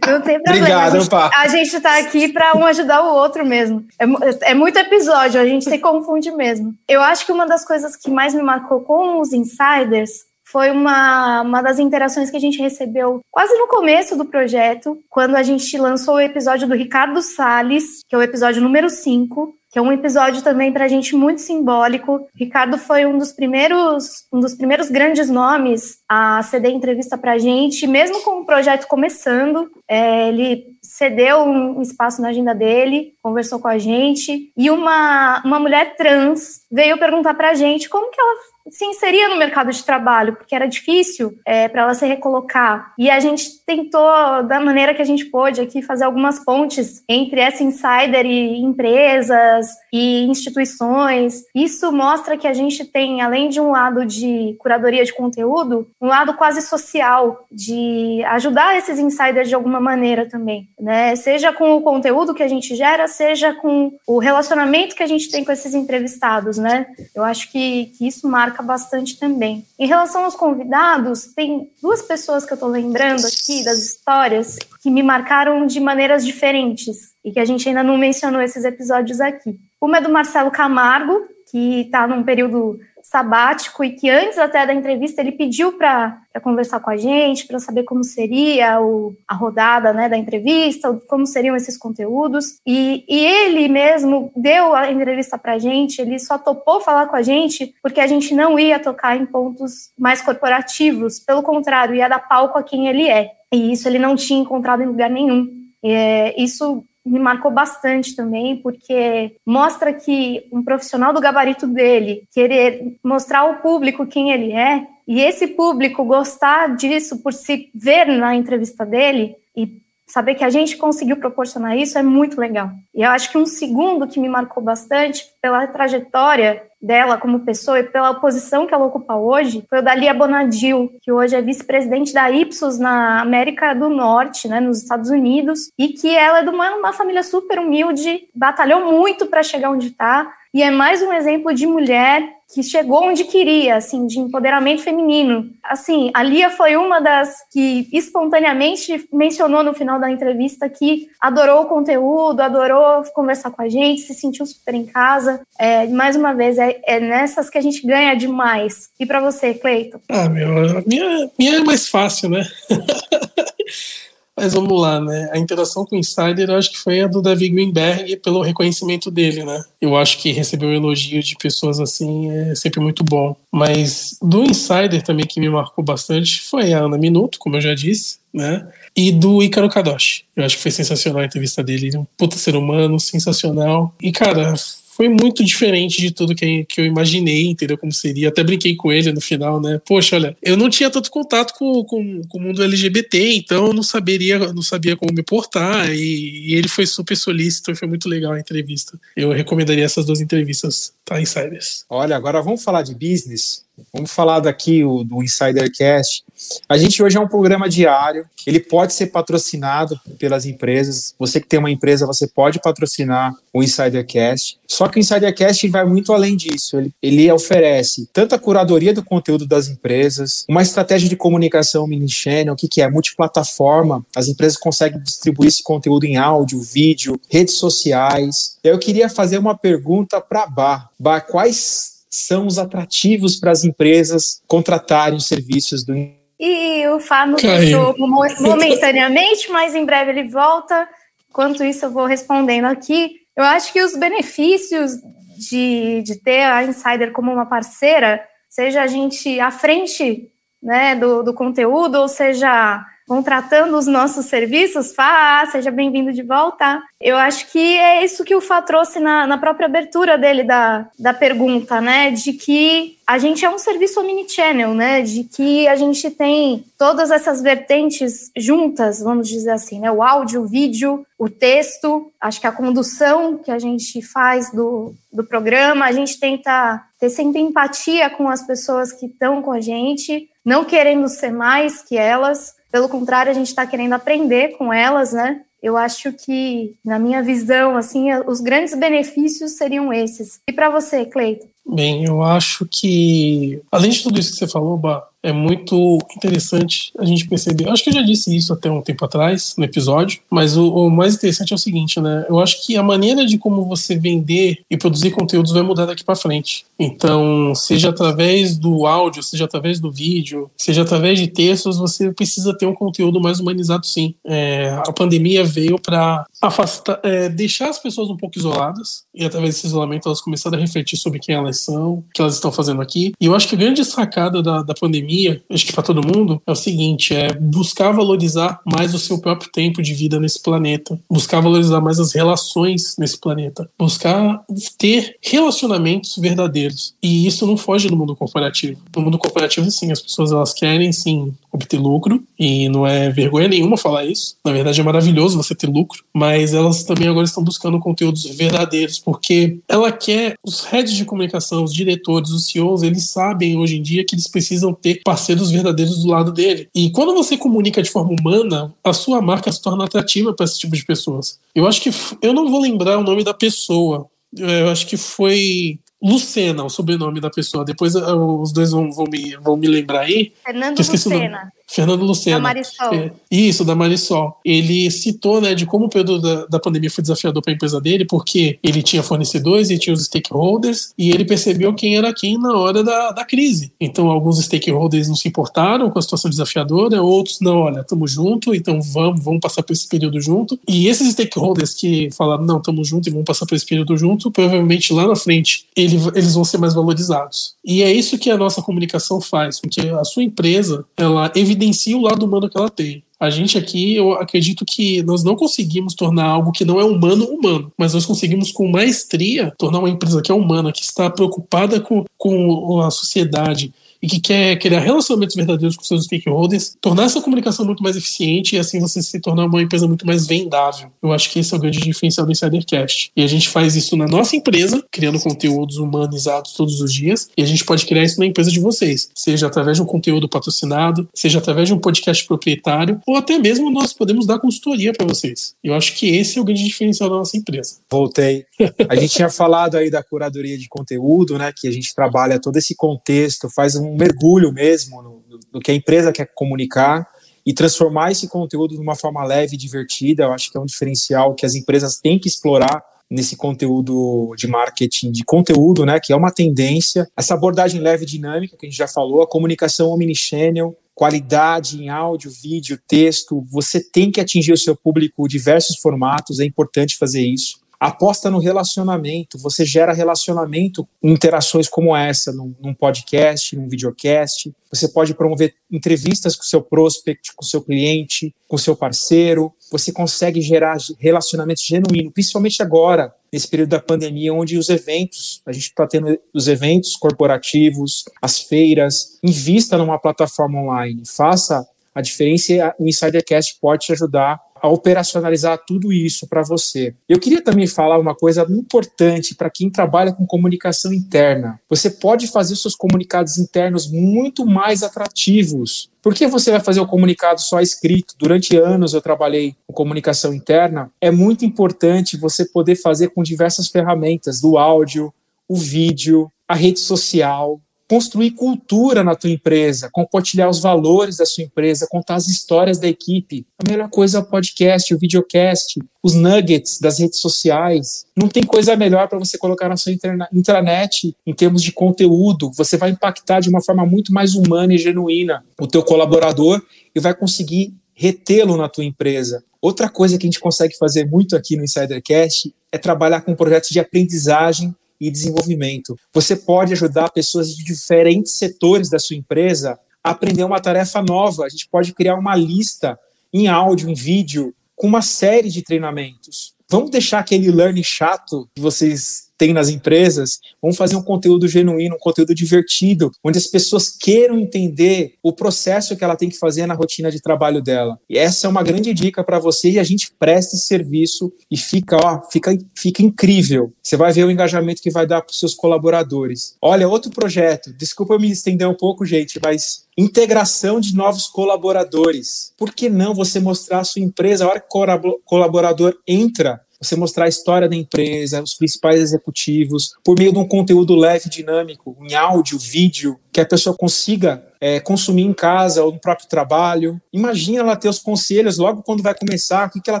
Não tem problema. Obrigado, a gente, pá. A gente está aqui para um ajudar o outro mesmo. É, é, muito episódio, a gente se confunde mesmo. Eu acho que uma das coisas que mais me marcou com os insiders foi uma, uma das interações que a gente recebeu quase no começo do projeto, quando a gente lançou o episódio do Ricardo Salles, que é o episódio número 5, que é um episódio também para a gente muito simbólico. Ricardo foi um dos primeiros, um dos primeiros grandes nomes a ceder entrevista para a gente, mesmo com o projeto começando. É, ele cedeu um espaço na agenda dele, conversou com a gente, e uma, uma mulher trans veio perguntar para a gente como que ela se inseria no mercado de trabalho, porque era difícil é, para ela se recolocar. E a gente tentou, da maneira que a gente pôde aqui, fazer algumas pontes entre essa insider e empresas, e instituições. Isso mostra que a gente tem, além de um lado de curadoria de conteúdo, um lado quase social, de ajudar esses insiders de alguma maneira também, né? Seja com o conteúdo que a gente gera, seja com o relacionamento que a gente tem com esses entrevistados, né? Eu acho que, que isso marca bastante também. Em relação aos convidados, tem duas pessoas que eu tô lembrando aqui das histórias que me marcaram de maneiras diferentes e que a gente ainda não mencionou esses episódios aqui. Uma é do Marcelo Camargo, que está num período sabático e que antes até da entrevista ele pediu para conversar com a gente, para saber como seria o, a rodada né, da entrevista, como seriam esses conteúdos. E, e ele mesmo deu a entrevista para a gente, ele só topou falar com a gente porque a gente não ia tocar em pontos mais corporativos, pelo contrário, ia dar palco a quem ele é. E isso ele não tinha encontrado em lugar nenhum. É, isso me marcou bastante também, porque mostra que um profissional do gabarito dele querer mostrar ao público quem ele é, e esse público gostar disso por se ver na entrevista dele e saber que a gente conseguiu proporcionar isso é muito legal. E eu acho que um segundo que me marcou bastante pela trajetória dela como pessoa e pela posição que ela ocupa hoje foi o da Lia Bonadil, que hoje é vice-presidente da Ipsos na América do Norte, né, nos Estados Unidos, e que ela é de uma, uma família super humilde, batalhou muito para chegar onde está, e é mais um exemplo de mulher que chegou onde queria, assim, de empoderamento feminino. Assim, a Lia foi uma das que espontaneamente mencionou no final da entrevista que adorou o conteúdo, adorou conversar com a gente, se sentiu super em casa. É, mais uma vez, é, é nessas que a gente ganha demais. E para você, Cleiton? Ah, meu, a minha, minha é mais fácil, né? Mas vamos lá, né? A interação com o Insider eu acho que foi a do Davi Greenberg pelo reconhecimento dele, né? Eu acho que receber um elogio de pessoas assim é sempre muito bom. Mas do Insider também que me marcou bastante foi a Ana Minuto, como eu já disse, né? E do Ícaro Kadoshi. Eu acho que foi sensacional a entrevista dele. Ele é um puta ser humano, sensacional. E, cara, foi muito diferente de tudo que, que eu imaginei, entendeu? Como seria. Até brinquei com ele no final, né? Poxa, olha, eu não tinha tanto contato com, com, com o mundo LGBT, então eu não saberia, não sabia como me portar. E, e ele foi super solícito, foi muito legal a entrevista. Eu recomendaria essas duas entrevistas, tá, Insiders? Olha, agora vamos falar de business. Vamos falar daqui o, do Insidercast. A gente hoje é um programa diário, ele pode ser patrocinado pelas empresas. Você que tem uma empresa, você pode patrocinar o Insidercast. Só que o Insidercast vai muito além disso. Ele, ele oferece tanto a curadoria do conteúdo das empresas, uma estratégia de comunicação mini-channel, o que, que é? Multiplataforma. As empresas conseguem distribuir esse conteúdo em áudio, vídeo, redes sociais. Eu queria fazer uma pergunta para a Bar. Bar, quais são os atrativos para as empresas contratarem os serviços do. E o Fá nos deixou momentaneamente, mas em breve ele volta. Enquanto isso, eu vou respondendo aqui. Eu acho que os benefícios de, de ter a Insider como uma parceira, seja a gente à frente né, do, do conteúdo, ou seja contratando os nossos serviços, Fá, seja bem-vindo de volta. Eu acho que é isso que o Fá trouxe na, na própria abertura dele da, da pergunta, né? De que a gente é um serviço omnichannel, né? De que a gente tem todas essas vertentes juntas, vamos dizer assim, né? O áudio, o vídeo, o texto, acho que a condução que a gente faz do, do programa, a gente tenta ter sempre empatia com as pessoas que estão com a gente, não querendo ser mais que elas, pelo contrário, a gente está querendo aprender com elas, né? Eu acho que, na minha visão, assim, os grandes benefícios seriam esses. E para você, Cleiton? Bem, eu acho que, além de tudo isso que você falou, Bah, é muito interessante a gente perceber. Acho que eu já disse isso até um tempo atrás, no episódio, mas o, o, mais interessante é o seguinte, né? Eu acho que a maneira de como você vender e produzir conteúdos vai mudar daqui para frente. Então, seja através do áudio, seja através do vídeo, seja através de textos, você precisa ter um conteúdo mais humanizado, sim. É, a pandemia veio para afastar, é, deixar as pessoas um pouco isoladas e através desse isolamento elas começaram a refletir sobre quem elas direção que elas estão fazendo aqui. E eu acho que a grande sacada da, da pandemia, acho que para todo mundo, é o seguinte: é buscar valorizar mais o seu próprio tempo de vida nesse planeta, buscar valorizar mais as relações nesse planeta, buscar ter relacionamentos verdadeiros. E isso não foge do mundo corporativo. No mundo corporativo, sim, as pessoas elas querem sim obter lucro e não é vergonha nenhuma falar isso. Na verdade, é maravilhoso você ter lucro, mas elas também agora estão buscando conteúdos verdadeiros porque ela quer os heads de comunicação, os diretores, os CEOs, eles sabem hoje em dia que eles precisam ter parceiros verdadeiros do lado dele. E quando você comunica de forma humana, a sua marca se torna atrativa para esse tipo de pessoas. Eu acho que eu não vou lembrar o nome da pessoa. Eu acho que foi Lucena, o sobrenome da pessoa. Depois uh, os dois vão, vão, me, vão me lembrar aí. Fernando Lucena. Fernando Lucena. Da Marisol. É, isso, da Marisol. Ele citou né, de como o período da, da pandemia foi desafiador para a empresa dele, porque ele tinha fornecedores e tinha os stakeholders, e ele percebeu quem era quem na hora da, da crise. Então, alguns stakeholders não se importaram com a situação desafiadora, outros não, olha, estamos junto, então vamos, vamos passar por esse período junto. E esses stakeholders que falaram, não, estamos juntos e vamos passar por esse período junto, provavelmente lá na frente ele, eles vão ser mais valorizados. E é isso que a nossa comunicação faz, porque a sua empresa, ela evidencia o lado humano que ela tem. A gente aqui, eu acredito que nós não conseguimos tornar algo que não é humano, humano. Mas nós conseguimos, com maestria, tornar uma empresa que é humana, que está preocupada com, com a sociedade, e que quer criar relacionamentos verdadeiros com seus stakeholders, tornar essa comunicação muito mais eficiente e assim você se tornar uma empresa muito mais vendável. Eu acho que esse é o grande diferencial do Insidercast. E a gente faz isso na nossa empresa, criando conteúdos humanizados todos os dias, e a gente pode criar isso na empresa de vocês, seja através de um conteúdo patrocinado, seja através de um podcast proprietário, ou até mesmo nós podemos dar consultoria para vocês. Eu acho que esse é o grande diferencial da nossa empresa. Voltei. A gente tinha falado aí da curadoria de conteúdo, né, que a gente trabalha todo esse contexto, faz um um mergulho mesmo no, no que a empresa quer comunicar e transformar esse conteúdo de uma forma leve e divertida. Eu acho que é um diferencial que as empresas têm que explorar nesse conteúdo de marketing de conteúdo, né, que é uma tendência. Essa abordagem leve e dinâmica que a gente já falou, a comunicação omnichannel, qualidade em áudio, vídeo, texto, você tem que atingir o seu público diversos formatos, é importante fazer isso aposta no relacionamento, você gera relacionamento, interações como essa, num, num, podcast, num videocast. Você pode promover entrevistas com seu prospect, com seu cliente, com seu parceiro. Você consegue gerar relacionamentos genuínos, principalmente agora, nesse período da pandemia, onde os eventos, a gente está tendo os eventos corporativos, as feiras. Invista numa plataforma online, faça a diferença e o Insidercast pode te ajudar a operacionalizar tudo isso para você. Eu queria também falar uma coisa importante para quem trabalha com comunicação interna. Você pode fazer seus comunicados internos muito mais atrativos. Por que você vai fazer o comunicado só escrito? Durante anos eu trabalhei com comunicação interna. É muito importante você poder fazer com diversas ferramentas, do áudio, o vídeo, a rede social, construir cultura na tua empresa, compartilhar os valores da sua empresa, contar as histórias da equipe. A melhor coisa é o podcast, o videocast, os nuggets das redes sociais. Não tem coisa melhor para você colocar na sua intranet em termos de conteúdo. Você vai impactar de uma forma muito mais humana e genuína o teu colaborador e vai conseguir retê-lo na tua empresa. Outra coisa que a gente consegue fazer muito aqui no Insidercast é trabalhar com projetos de aprendizagem e desenvolvimento. Você pode ajudar pessoas de diferentes setores da sua empresa a aprender uma tarefa nova. A gente pode criar uma lista em áudio, em vídeo, com uma série de treinamentos. Vamos deixar aquele learning chato que vocês tem nas empresas, vamos fazer um conteúdo genuíno, um conteúdo divertido, onde as pessoas queiram entender o processo que ela tem que fazer na rotina de trabalho dela. E essa é uma grande dica para você e a gente presta esse serviço e fica, ó, fica, fica incrível. Você vai ver o engajamento que vai dar para os seus colaboradores. Olha, outro projeto, desculpa me estender um pouco, gente, mas integração de novos colaboradores. Por que não você mostrar a sua empresa, a hora que o colaborador entra você mostrar a história da empresa, os principais executivos, por meio de um conteúdo leve dinâmico, em áudio, vídeo, que a pessoa consiga é, consumir em casa ou no próprio trabalho. Imagina ela ter os conselhos logo quando vai começar, o que, ela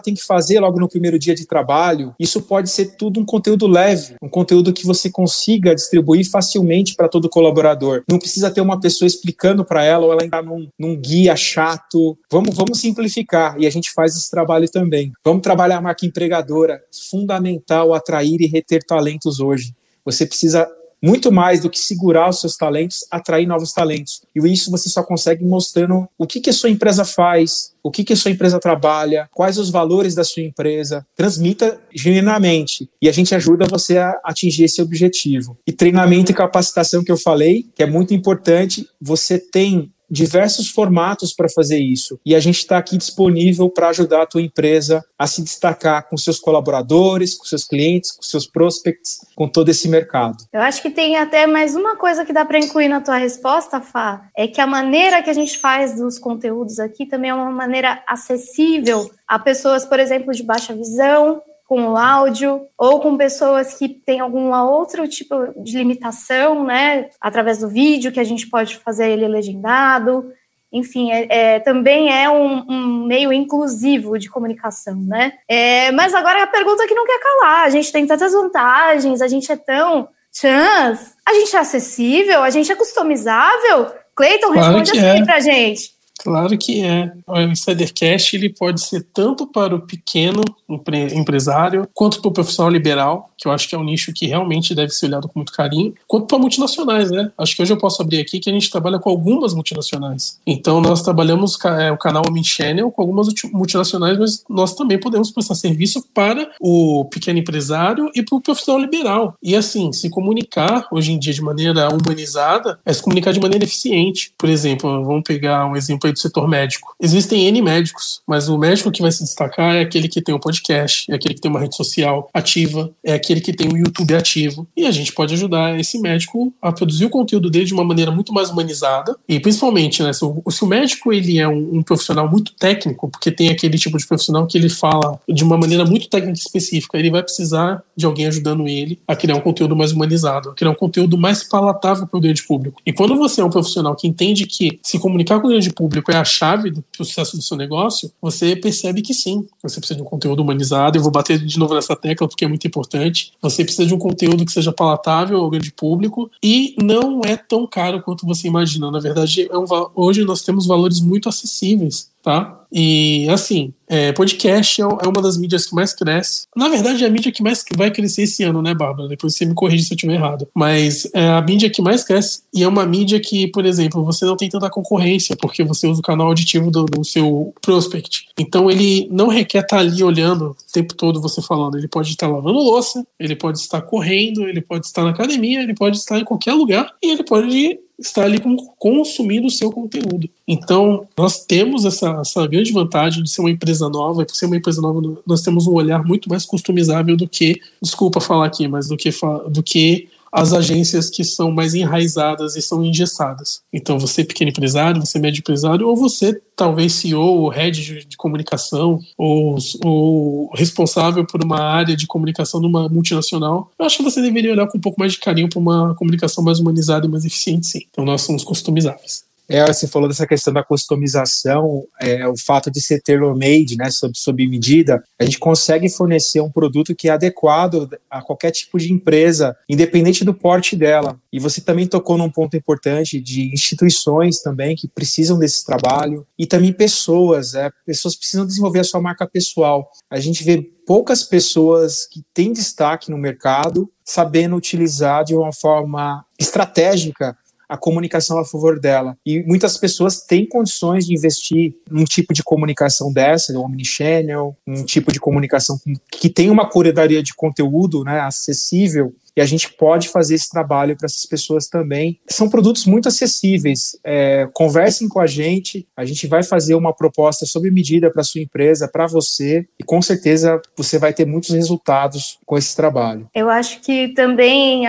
tem que fazer logo no primeiro dia de trabalho. Isso pode ser tudo um conteúdo leve, um conteúdo que você consiga distribuir facilmente para todo colaborador. Não precisa ter uma pessoa explicando para ela ou ela entrar num, num guia chato. Vamos, vamos simplificar e a gente faz esse trabalho também. Vamos trabalhar a marca empregadora. Fundamental atrair e reter talentos hoje. Você precisa muito mais do que segurar os seus talentos, atrair novos talentos. E isso você só consegue mostrando o que, que a sua empresa faz, o que, que a sua empresa trabalha, quais os valores da sua empresa. Transmita genuinamente e a gente ajuda você a atingir esse objetivo. E treinamento e capacitação que eu falei, que é muito importante, você tem diversos formatos para fazer isso. E a gente está aqui disponível para ajudar a tua empresa a se destacar com seus colaboradores, com seus clientes, com seus prospects, com todo esse mercado. Eu acho que tem até mais uma coisa que dá para incluir na tua resposta, Fá, é que a maneira que a gente faz dos conteúdos aqui também é uma maneira acessível a pessoas, por exemplo, de baixa visão, com o áudio, ou com pessoas que têm algum outro tipo de limitação, né? Através do vídeo, que a gente pode fazer ele legendado. Enfim, é, é também é um, um, meio inclusivo de comunicação, né? É, mas agora a pergunta que não quer calar. A gente tem tantas vantagens, a gente é tão chance, a gente é acessível, a gente é customizável. Cleiton, claro responde assim é. pra gente. Claro que é. O Insidercast ele pode ser tanto para o pequeno empre empresário, quanto para o profissional liberal, que eu acho que é um nicho que realmente deve ser olhado com muito carinho, quanto para multinacionais, né? Acho que hoje eu posso abrir aqui que a gente trabalha com algumas multinacionais. Então nós trabalhamos é, o canal Omnichannel com algumas multinacionais, mas nós também podemos prestar serviço para o pequeno empresário e para o profissional liberal. E assim, se comunicar hoje em dia de maneira humanizada é se comunicar de maneira eficiente. Por exemplo, vamos pegar um exemplo do setor médico. Existem N médicos, mas o médico que vai se destacar é aquele que tem um podcast, é aquele que tem uma rede social ativa, é aquele que tem um YouTube ativo. E a gente pode ajudar esse médico a produzir o conteúdo dele de uma maneira muito mais humanizada. E principalmente, né, se o, se o médico ele é um, um, profissional muito técnico, porque tem aquele tipo de profissional que ele fala de uma maneira muito técnica específica, ele vai precisar de alguém ajudando ele a criar um conteúdo mais humanizado, a criar um conteúdo mais palatável para o grande público. E quando você é um profissional que entende que se comunicar com o grande público público é a chave do sucesso do seu negócio, você percebe que sim, você precisa de um conteúdo humanizado. Eu vou bater de novo nessa tecla porque é muito importante. Você precisa de um conteúdo que seja palatável ao grande público e não é tão caro quanto você imagina. Na verdade, é um, hoje nós temos valores muito acessíveis tá? E assim, é, podcast é, é uma das mídias que mais cresce. Na verdade, é a mídia que mais vai crescer esse ano, né, Bárbara? Depois você me corrige se eu estiver errado. Mas é a mídia que mais cresce e é uma mídia que, por exemplo, você não tem tanta concorrência, porque você usa o canal auditivo do, do seu prospect. Então ele não requer estar ali olhando o tempo todo você falando. Ele pode estar lavando louça, ele pode estar correndo, ele pode estar na academia, ele pode estar em qualquer lugar e ele pode está ali consumindo o seu conteúdo. Então, nós temos essa, essa grande vantagem de ser uma empresa nova, e por ser uma empresa nova, nós temos um olhar muito mais customizável do que, desculpa falar aqui, mas do que, do que as agências que são mais enraizadas e são engessadas. Então, você pequeno empresário, você médio empresário, ou você talvez CEO ou head de, de comunicação, ou, ou, responsável por uma área de comunicação numa multinacional, eu acho que você deveria olhar com um pouco mais de carinho para uma comunicação mais humanizada e mais eficiente, sim. Então, nós somos customizáveis. É, você falou dessa questão da customização, é, o fato de ser tailor-made, né, sob, sob medida, a gente consegue fornecer um produto que é adequado a qualquer tipo de empresa, independente do porte dela. E você também tocou num ponto importante de instituições também que precisam desse trabalho e também pessoas, é, pessoas precisam desenvolver a sua marca pessoal. A gente vê poucas pessoas que têm destaque no mercado sabendo utilizar de uma forma estratégica a comunicação a favor dela. E muitas pessoas têm condições de investir num tipo de comunicação dessa, um omnichannel, um tipo de comunicação que tem uma curadoria de conteúdo né, acessível e a gente pode fazer esse trabalho para essas pessoas também. São produtos muito acessíveis. É, conversem com a gente, a gente vai fazer uma proposta sob medida para sua empresa, para você, e com certeza você vai ter muitos resultados com esse trabalho. Eu acho que também,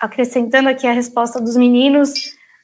acrescentando aqui a resposta dos meninos,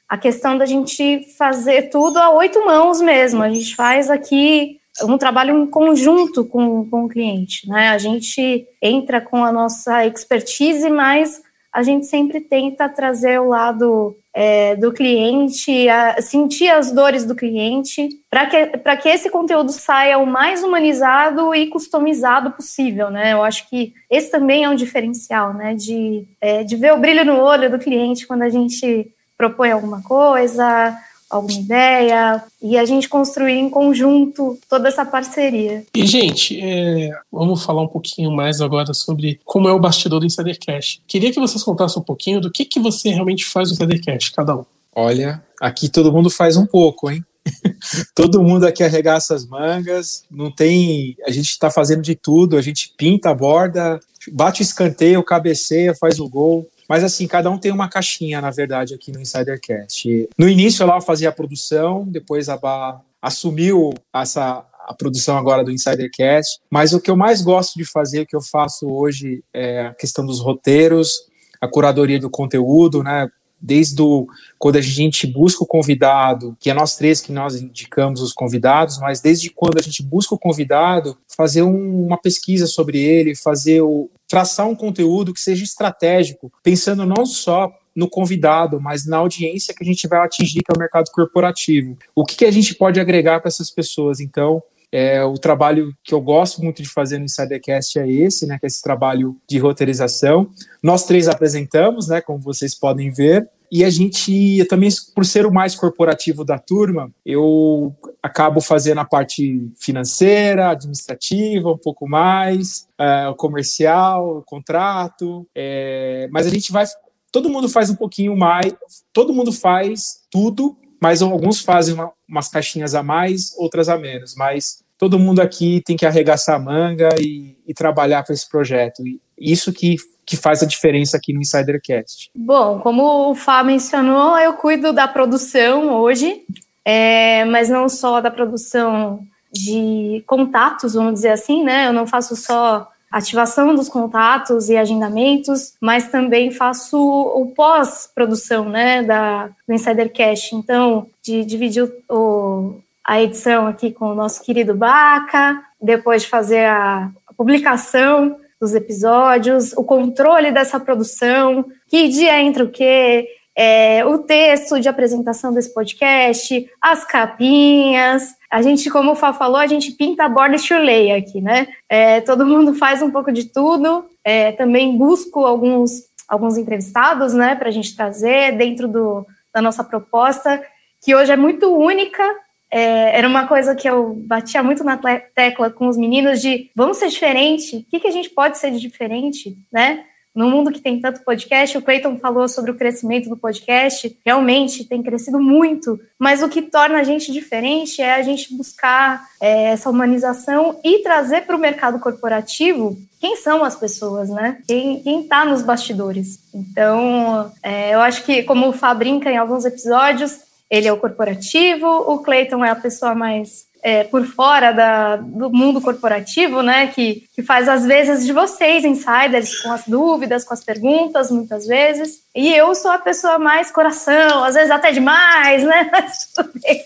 a questão da gente fazer tudo a oito mãos mesmo. A gente faz aqui um trabalho em conjunto com, com o cliente, né? A gente entra com a nossa expertise, mas a gente sempre tenta trazer o lado é, do cliente, a, sentir as dores do cliente, para que, que esse conteúdo saia o mais humanizado e customizado possível, né? Eu acho que esse também é um diferencial, né? De, é, de ver o brilho no olho do cliente quando a gente propõe alguma coisa, alguma ideia e a gente construir em conjunto toda essa parceria. E, gente, é, vamos falar um pouquinho mais agora sobre como é o bastidor do Insidercast. Queria que vocês contassem um pouquinho do que, que você realmente faz no Insidercast, cada um. Olha, aqui todo mundo faz um pouco, hein? Todo mundo aqui arregaça as mangas, não tem. A gente está fazendo de tudo, a gente pinta a borda, bate o escanteio, cabeceia, faz o gol. Mas assim, cada um tem uma caixinha, na verdade, aqui no Insidercast. No início ela fazia a produção, depois a Bá assumiu essa a produção agora do Insidercast. Mas o que eu mais gosto de fazer, o que eu faço hoje, é a questão dos roteiros, a curadoria do conteúdo, né? Desde o, quando a gente busca o convidado, que é nós três que nós indicamos os convidados, mas desde quando a gente busca o convidado, fazer um, uma pesquisa sobre ele, fazer o, traçar um conteúdo que seja estratégico, pensando não só no convidado, mas na audiência que a gente vai atingir, que é o mercado corporativo. O que, que a gente pode agregar para essas pessoas? Então, é, o trabalho que eu gosto muito de fazer no Insidercast é esse, né, que é esse trabalho de roteirização. Nós três apresentamos, né, como vocês podem ver, e a gente, também, por ser o mais corporativo da turma, eu acabo fazendo a parte financeira, administrativa, um pouco mais, uh, comercial, contrato, é, mas a gente vai, todo mundo faz um pouquinho mais, todo mundo faz tudo, mas alguns fazem uma, umas caixinhas a mais, outras a menos, mas todo mundo aqui tem que arregaçar a manga e, e trabalhar para esse projeto. E isso que, que faz a diferença aqui no Insidercast. Bom, como o Fá mencionou, eu cuido da produção hoje, é, mas não só da produção de contatos, vamos dizer assim, né? Eu não faço só ativação dos contatos e agendamentos, mas também faço o pós-produção, né, da, do Insidercast. Então, de dividir o, a edição aqui com o nosso querido Baca, depois de fazer a, a publicação dos episódios, o controle dessa produção, que dia entra o quê, é, o texto de apresentação desse podcast, as capinhas. A gente, como o Fá falou, a gente pinta a borda chuleia aqui, né? É, todo mundo faz um pouco de tudo. É, também busco alguns, alguns entrevistados, né, para a gente trazer dentro do, da nossa proposta, que hoje é muito única. É, era uma coisa que eu batia muito na tecla com os meninos de vamos ser diferente, o que, que a gente pode ser de diferente, né? No mundo que tem tanto podcast, o Clayton falou sobre o crescimento do podcast, realmente tem crescido muito, mas o que torna a gente diferente é a gente buscar é, essa humanização e trazer para o mercado corporativo quem são as pessoas, né? Quem está nos bastidores. Então, é, eu acho que, como o Fá brinca em alguns episódios, ele é o corporativo, o Clayton é a pessoa mais é, por fora da, do mundo corporativo, né, que, que faz às vezes de vocês, insiders, com as dúvidas, com as perguntas, muitas vezes. E eu sou a pessoa mais coração, às vezes até demais, né, mas tudo bem.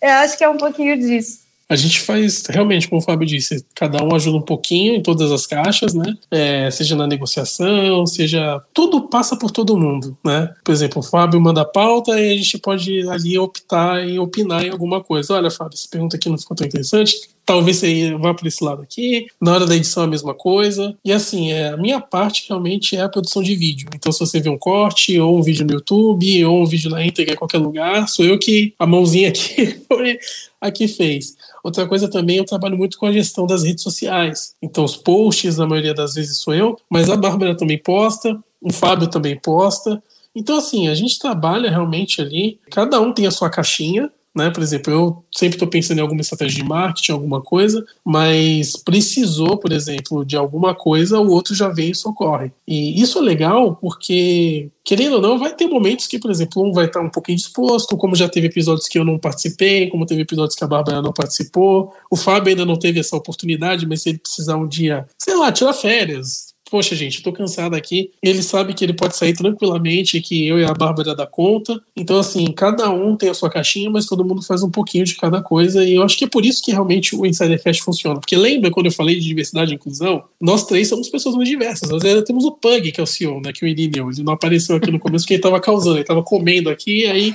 Eu acho que é um pouquinho disso. A gente faz, realmente, como o Fábio disse, cada um ajuda um pouquinho em todas as caixas, né? É, seja na negociação, seja. Tudo passa por todo mundo, né? Por exemplo, o Fábio manda a pauta e a gente pode ali optar e opinar em alguma coisa. Olha, Fábio, essa pergunta aqui não ficou tão interessante, talvez você vá por esse lado aqui. Na hora da edição, a mesma coisa. E assim, é, a minha parte realmente é a produção de vídeo. Então, se você vê um corte, ou um vídeo no YouTube, ou um vídeo na íntegra em qualquer lugar, sou eu que a mãozinha aqui, aqui fez. Outra coisa também, eu trabalho muito com a gestão das redes sociais. Então, os posts, na maioria das vezes, sou eu, mas a Bárbara também posta, o Fábio também posta. Então, assim, a gente trabalha realmente ali, cada um tem a sua caixinha, né? Por exemplo, eu sempre estou pensando em alguma estratégia de marketing, alguma coisa, mas precisou, por exemplo, de alguma coisa, o outro já vem e socorre. E isso é legal porque, querendo ou não, vai ter momentos que, por exemplo, um vai estar um pouquinho disposto, como já teve episódios que eu não participei, como teve episódios que a Bárbara não participou, o Fábio ainda não teve essa oportunidade, mas se ele precisar um dia, sei lá, tirar férias, poxa, gente, eu tô cansado aqui. Ele sabe que ele pode sair tranquilamente, que eu e a Bárbara dá conta. Então, assim, cada um tem a sua caixinha, mas todo mundo faz um pouquinho de cada coisa. E eu acho que é por isso que realmente o Insidercast funciona. Porque lembra quando eu falei de diversidade e inclusão? Nós três somos pessoas muito diversas. Nós ainda temos o Pug, que é o CEO, né? Que o Irineu. Ele não apareceu aqui no começo porque ele tava causando, ele tava comendo aqui, aí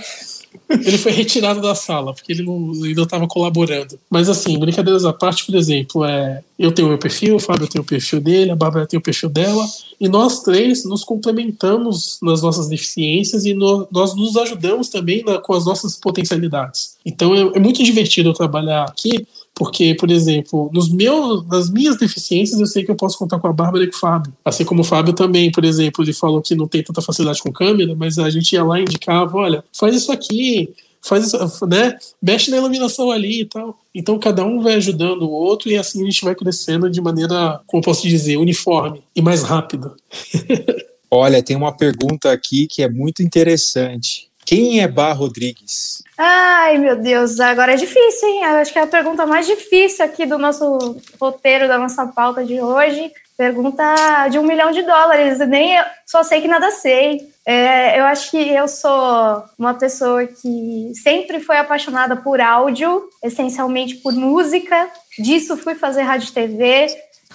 Ele foi retirado da sala, porque ele não estava colaborando. Mas assim, brincadeiras à parte, por exemplo, é, eu tenho o meu perfil, o Fábio tem o perfil dele, a Bárbara tem o perfil dela, e nós três nos complementamos nas nossas deficiências e no, nós nos ajudamos também na, com as nossas potencialidades. Então é, é muito divertido eu trabalhar aqui, porque, por exemplo, nos meus, nas minhas deficiências, eu sei que eu posso contar com a Bárbara e com o Fábio. Assim como o Fábio também, por exemplo, ele falou que não tem tanta facilidade com câmera, mas a gente ia lá e indicava, olha, faz isso aqui, faz isso, né? Mexe na iluminação ali e tal. Então cada um vai ajudando o outro e assim a gente vai crescendo de maneira, como posso dizer, uniforme e mais rápida. Olha, tem uma pergunta aqui que é muito interessante. Quem é Bar Rodrigues? Ai, meu Deus, agora é difícil, hein? Eu acho que é a pergunta mais difícil aqui do nosso roteiro, da nossa pauta de hoje. Pergunta de um milhão de dólares. Nem eu, só sei que nada sei. É, eu acho que eu sou uma pessoa que sempre foi apaixonada por áudio, essencialmente por música. Disso fui fazer rádio e TV.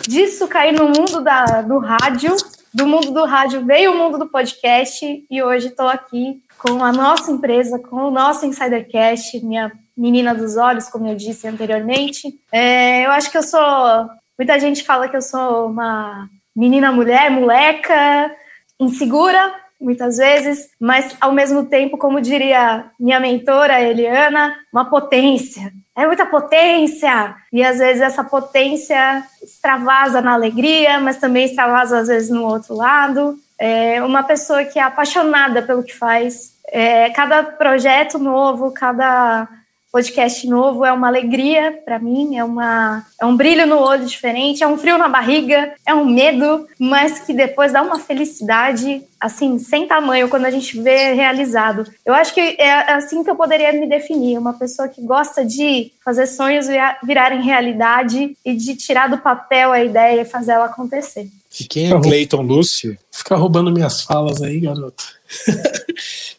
Disso caí no mundo da, do rádio. Do mundo do rádio veio o mundo do podcast e hoje estou aqui com a nossa empresa, com o nosso Insidercast, minha menina dos olhos, como eu disse anteriormente. É, eu acho que eu sou. Muita gente fala que eu sou uma menina mulher, moleca, insegura, muitas vezes, mas ao mesmo tempo, como diria minha mentora Eliana, uma potência. É muita potência! E às vezes essa potência extravasa na alegria, mas também extravasa às vezes no outro lado é uma pessoa que é apaixonada pelo que faz. É, cada projeto novo, cada podcast novo é uma alegria para mim, é, uma, é um brilho no olho diferente, é um frio na barriga, é um medo, mas que depois dá uma felicidade assim, sem tamanho quando a gente vê realizado. Eu acho que é assim que eu poderia me definir, uma pessoa que gosta de fazer sonhos virarem realidade e de tirar do papel a ideia e fazer ela acontecer. E quem é Cleiton Lúcio? Ficar roubando minhas falas aí, garoto.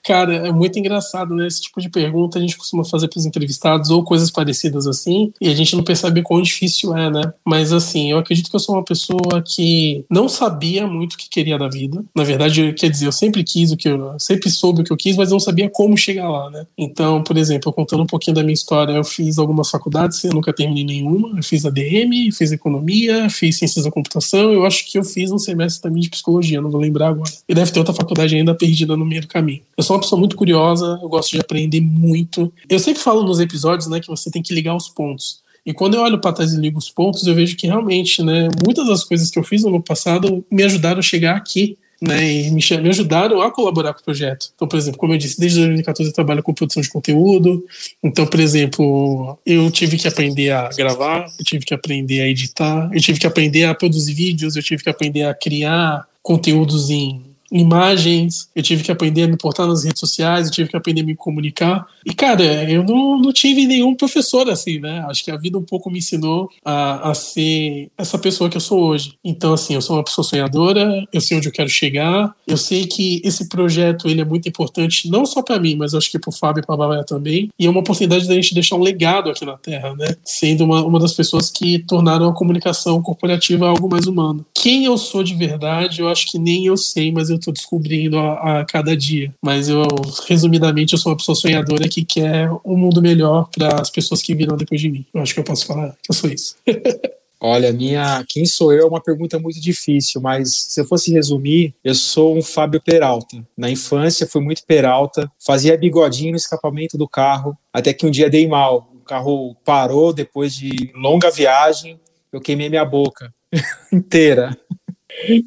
Cara, é muito engraçado, né? Esse tipo de pergunta a gente costuma fazer para os entrevistados ou coisas parecidas assim, e a gente não percebe quão difícil é, né? Mas assim, eu acredito que eu sou uma pessoa que não sabia muito o que queria da vida. Na verdade, quer dizer, eu sempre quis o que eu sempre soube o que eu quis, mas não sabia como chegar lá, né? Então, por exemplo, contando um pouquinho da minha história, eu fiz algumas faculdades, eu nunca terminei nenhuma. Eu fiz ADM, fiz economia, fiz ciências da computação. Eu acho que eu fiz um semestre também de psicologia, não vou lembrar agora. E deve ter outra faculdade ainda perdida no meio do caminho. Eu sou uma pessoa muito curiosa, eu gosto de aprender muito. Eu sempre falo nos episódios, né, que você tem que ligar os pontos. E quando eu olho para trás e ligo os pontos, eu vejo que realmente, né, muitas das coisas que eu fiz no passado me ajudaram a chegar aqui, né, e me, me ajudaram a colaborar com o projeto. Então, por exemplo, como eu disse, desde 2014 eu trabalho com produção de conteúdo. Então, por exemplo, eu tive que aprender a gravar, eu tive que aprender a editar, eu tive que aprender a produzir vídeos, eu tive que aprender a criar conteúdos em imagens, eu tive que aprender a me portar nas redes sociais, eu tive que aprender a me comunicar. E, cara, eu não, não tive nenhum professor assim, né? Acho que a vida um pouco me ensinou a, a ser essa pessoa que eu sou hoje. Então, assim, eu sou uma pessoa sonhadora, eu sei onde eu quero chegar, eu sei que esse projeto ele é muito importante, não só para mim, mas acho que para o Fábio e para a Bárbara também. E é uma oportunidade da gente deixar um legado aqui na Terra, né? Sendo uma, uma das pessoas que tornaram a comunicação corporativa algo mais humano. Quem eu sou de verdade, eu acho que nem eu sei, mas eu estou descobrindo a, a, cada dia. Mas eu, resumidamente, eu sou uma pessoa sonhadora que quer um mundo melhor para as pessoas que virão depois de mim. Eu acho que eu posso falar que eu sou isso. Olha, minha quem sou eu é uma pergunta muito difícil, mas se eu fosse resumir, eu sou um Fábio Peralta. Na infância fui muito Peralta, fazia bigodinho no escapamento do carro, até que um dia dei mal. O carro parou depois de longa viagem, eu queimei minha boca inteira.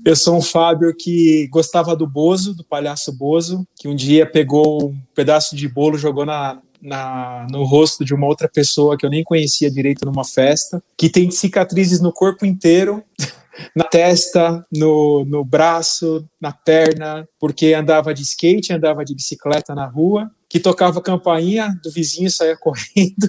Eu sou um Fábio que gostava do Bozo, do palhaço Bozo, que um dia pegou um pedaço de bolo, jogou na, na, no rosto de uma outra pessoa que eu nem conhecia direito numa festa, que tem cicatrizes no corpo inteiro, na testa, no, no braço, na perna, porque andava de skate, andava de bicicleta na rua, que tocava campainha do vizinho e saía correndo,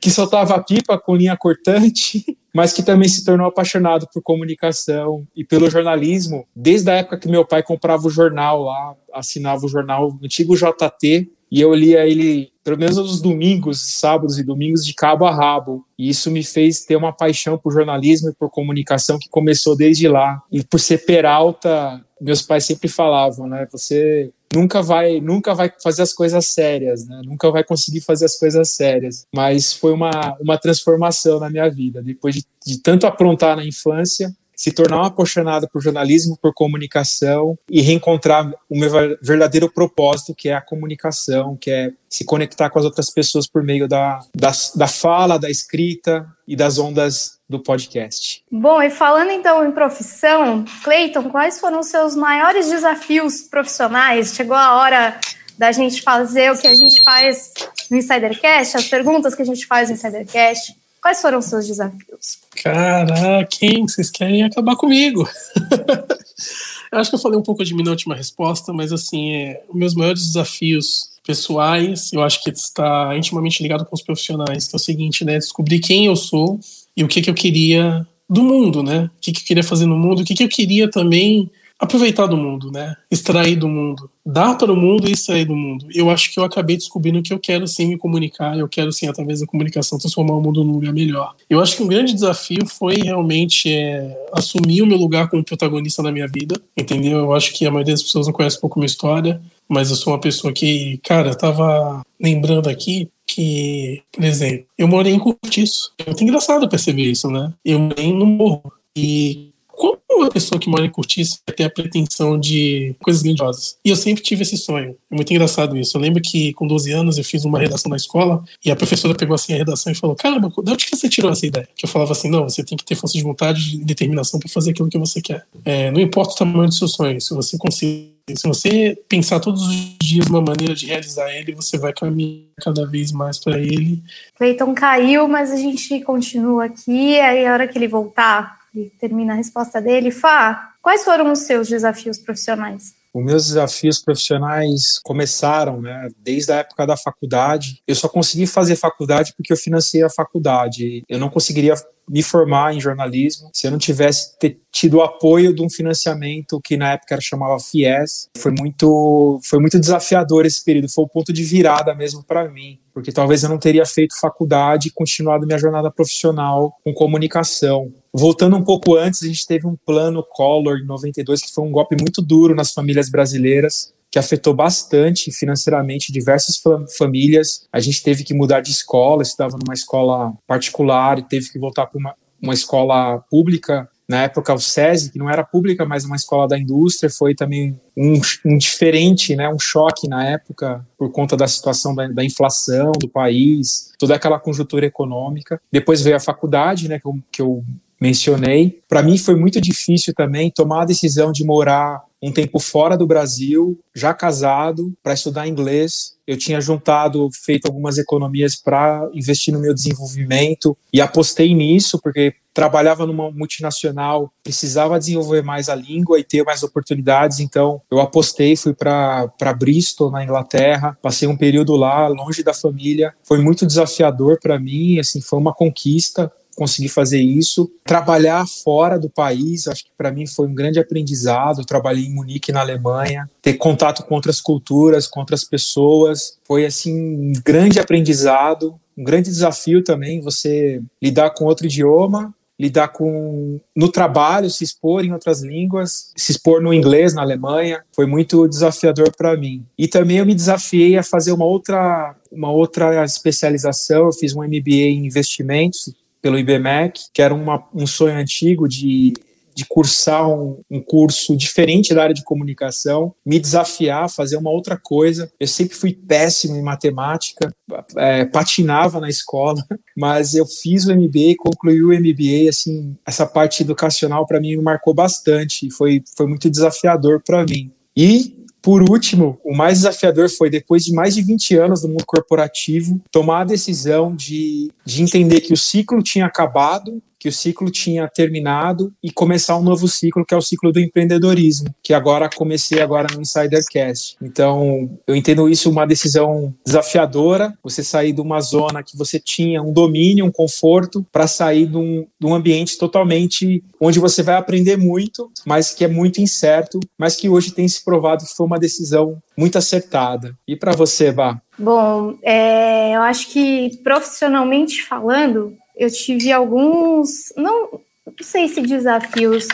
que soltava pipa com linha cortante, mas que também se tornou apaixonado por comunicação e pelo jornalismo, desde a época que meu pai comprava o jornal lá, assinava o jornal o antigo JT, e eu lia ele pelo menos nos domingos, sábados e domingos, de cabo a rabo. E isso me fez ter uma paixão por jornalismo e por comunicação que começou desde lá. E por ser peralta, meus pais sempre falavam, né? Você nunca vai, nunca vai fazer as coisas sérias, né? Nunca vai conseguir fazer as coisas sérias. Mas foi uma, uma transformação na minha vida. Depois de, de tanto aprontar na infância, se tornar um apaixonado por jornalismo, por comunicação e reencontrar o meu verdadeiro propósito, que é a comunicação, que é se conectar com as outras pessoas por meio da, da, da fala, da escrita e das ondas do podcast. Bom, e falando então em profissão, Cleiton, quais foram os seus maiores desafios profissionais? Chegou a hora da gente fazer o que a gente faz no Insidercast, as perguntas que a gente faz no Insidercast. Quais foram os seus desafios? Caraca, quem? Vocês querem acabar comigo? eu acho que eu falei um pouco de mim na última resposta, mas assim, é, os meus maiores desafios pessoais, eu acho que está intimamente ligado com os profissionais, que é o seguinte, né? Descobrir quem eu sou e o que, que eu queria do mundo, né? O que, que eu queria fazer no mundo, o que, que eu queria também aproveitar do mundo, né? Extrair do mundo, dar para o mundo e extrair do mundo. Eu acho que eu acabei descobrindo que eu quero sim me comunicar, eu quero sim através da comunicação transformar o mundo num lugar melhor. Eu acho que um grande desafio foi realmente é, assumir o meu lugar como protagonista na minha vida, entendeu? Eu acho que a maioria das pessoas não conhece um pouco a minha história, mas eu sou uma pessoa que, cara, tava lembrando aqui que, por exemplo, eu morei em Curtiço. É muito engraçado perceber isso, né? Eu morei no morro. E como uma pessoa que mora em Curtiço vai ter a pretensão de coisas grandiosas? E eu sempre tive esse sonho. É muito engraçado isso. Eu lembro que com 12 anos eu fiz uma redação na escola e a professora pegou assim a redação e falou: Caramba, de onde que você tirou essa ideia? Que eu falava assim: Não, você tem que ter força de vontade e determinação para fazer aquilo que você quer. É, não importa o tamanho do seu sonho, se você conseguir se você pensar todos os dias uma maneira de realizar ele, você vai caminhar cada vez mais para ele. Cleiton caiu, mas a gente continua aqui. Aí, a hora que ele voltar, ele termina a resposta dele. Fá, quais foram os seus desafios profissionais? Os meus desafios profissionais começaram, né, desde a época da faculdade. Eu só consegui fazer faculdade porque eu financei a faculdade. Eu não conseguiria me formar em jornalismo se eu não tivesse tido o apoio de um financiamento que na época era chamava FIES. Foi muito, foi muito desafiador esse período, foi o ponto de virada mesmo para mim, porque talvez eu não teria feito faculdade e continuado minha jornada profissional com comunicação. Voltando um pouco antes, a gente teve um plano Collor em 92 que foi um golpe muito duro nas famílias brasileiras, que afetou bastante financeiramente diversas famílias. A gente teve que mudar de escola, estava numa escola particular e teve que voltar para uma, uma escola pública na época o SESI, que não era pública, mas uma escola da indústria, foi também um, um diferente, né, um choque na época por conta da situação da, da, inflação do país, toda aquela conjuntura econômica. Depois veio a faculdade, né, que eu, que eu mencionei. Para mim foi muito difícil também tomar a decisão de morar um tempo fora do Brasil, já casado, para estudar inglês. Eu tinha juntado, feito algumas economias para investir no meu desenvolvimento e apostei nisso, porque trabalhava numa multinacional, precisava desenvolver mais a língua e ter mais oportunidades, então eu apostei, fui para Bristol, na Inglaterra, passei um período lá, longe da família, foi muito desafiador para mim, assim, foi uma conquista, conseguir fazer isso. Trabalhar fora do país, acho que para mim foi um grande aprendizado. Trabalhei em Munique, na Alemanha, ter contato com outras culturas, com outras pessoas, foi assim um grande aprendizado, um grande desafio também você lidar com outro idioma, lidar com no trabalho, se expor em outras línguas, se expor no inglês na Alemanha, foi muito desafiador para mim. E também eu me desafiei a fazer uma outra uma outra especialização, eu fiz um MBA em investimentos pelo IBMEC, que era uma, um sonho antigo de, de cursar um, um, curso diferente da área de comunicação, me desafiar, fazer uma outra coisa. Eu sempre fui péssimo em matemática, é, patinava na escola, mas eu fiz o MBA, concluí o MBA, assim, essa parte educacional para mim me marcou bastante, foi, foi muito desafiador para mim. E por último, o mais desafiador foi, depois de mais de 20 anos no mundo corporativo, tomar a decisão de, de entender que o ciclo tinha acabado, que o ciclo tinha terminado e começar um novo ciclo, que é o ciclo do empreendedorismo, que agora comecei agora no Insidercast. Então, eu entendo isso uma decisão desafiadora, você sair de uma zona que você tinha um domínio, um conforto, para sair de um, de um ambiente totalmente onde você vai aprender muito, mas que é muito incerto, mas que hoje tem se provado que foi uma decisão muito acertada. E para você, Bá? Bom, é, eu acho que profissionalmente falando, eu tive alguns, não, não sei se desafios.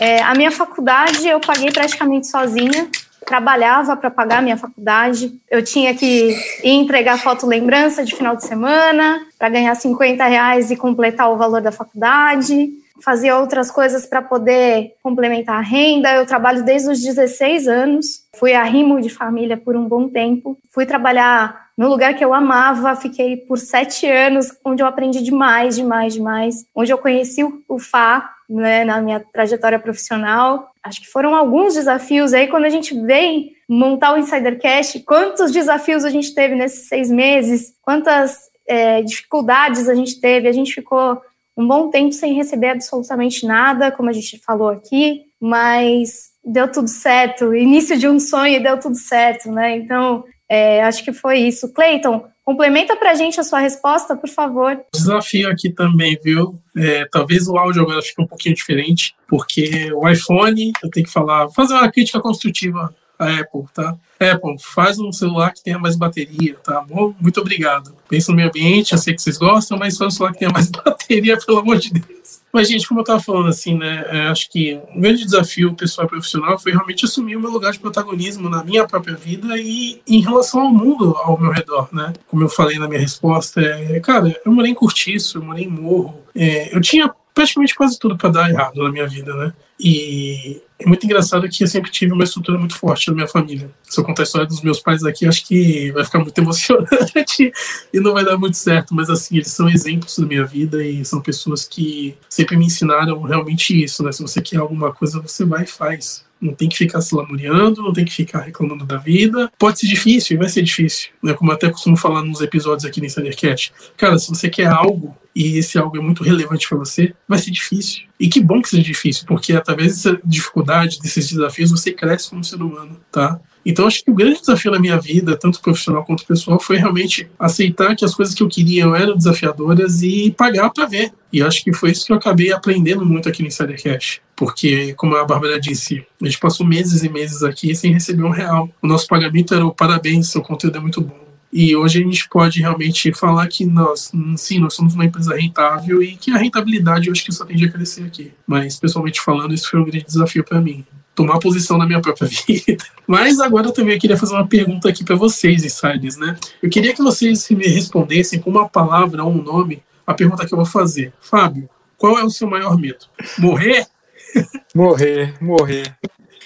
É, a minha faculdade eu paguei praticamente sozinha, trabalhava para pagar a minha faculdade. Eu tinha que ir entregar foto lembrança de final de semana para ganhar 50 reais e completar o valor da faculdade. Fazia outras coisas para poder complementar a renda. Eu trabalho desde os 16 anos. Fui arrimo de família por um bom tempo. Fui trabalhar no lugar que eu amava, fiquei por sete anos, onde eu aprendi demais, demais, demais, onde eu conheci o Fá, né, na minha trajetória profissional. Acho que foram alguns desafios aí, quando a gente vem montar o Insidercast, quantos desafios a gente teve nesses seis meses, quantas é, dificuldades a gente teve, a gente ficou um bom tempo sem receber absolutamente nada, como a gente falou aqui, mas deu tudo certo, início de um sonho e deu tudo certo, né? Então, é, acho que foi isso. Cleiton, complementa para a gente a sua resposta, por favor. Desafio aqui também, viu? É, talvez o áudio agora fique um pouquinho diferente, porque o iPhone, eu tenho que falar, fazer uma crítica construtiva à Apple, tá? Apple, faz um celular que tenha mais bateria, tá bom? Muito obrigado. Pensa no meio ambiente, eu sei que vocês gostam, mas faz um celular que tenha mais bateria, pelo amor de Deus. Mas, gente, como eu estava falando, assim, né, é, acho que um grande desafio pessoal e profissional foi realmente assumir o meu lugar de protagonismo na minha própria vida e em relação ao mundo ao meu redor, né? Como eu falei na minha resposta, é, cara, eu morei em Curtiço, eu morei em Morro, é, eu tinha praticamente quase tudo para dar errado na minha vida, né? E é muito engraçado que eu sempre tive uma estrutura muito forte na minha família. Se eu contar a história dos meus pais aqui, acho que vai ficar muito emocionante e não vai dar muito certo. Mas, assim, eles são exemplos da minha vida e são pessoas que sempre me ensinaram realmente isso, né? Se você quer alguma coisa, você vai e faz. Não tem que ficar se lamuriando, não tem que ficar reclamando da vida. Pode ser difícil, vai ser difícil. Né? Como eu até costumo falar nos episódios aqui no Insidercast. Cara, se você quer algo e esse algo é muito relevante para você, vai ser difícil. E que bom que seja difícil, porque através dessa dificuldade, desses desafios, você cresce como ser humano, tá? Então, acho que o grande desafio na minha vida, tanto profissional quanto pessoal, foi realmente aceitar que as coisas que eu queria eram desafiadoras e pagar para ver. E acho que foi isso que eu acabei aprendendo muito aqui no Insider Cash. Porque, como a Bárbara disse, a gente passou meses e meses aqui sem receber um real. O nosso pagamento era o parabéns, seu conteúdo é muito bom. E hoje a gente pode realmente falar que nós, sim, nós somos uma empresa rentável e que a rentabilidade eu acho que só tende a crescer aqui. Mas, pessoalmente falando, isso foi um grande desafio para mim. Tomar posição na minha própria vida. Mas agora eu também queria fazer uma pergunta aqui para vocês, insiders, né? Eu queria que vocês me respondessem com uma palavra ou um nome a pergunta que eu vou fazer. Fábio, qual é o seu maior medo? Morrer? Morrer, morrer.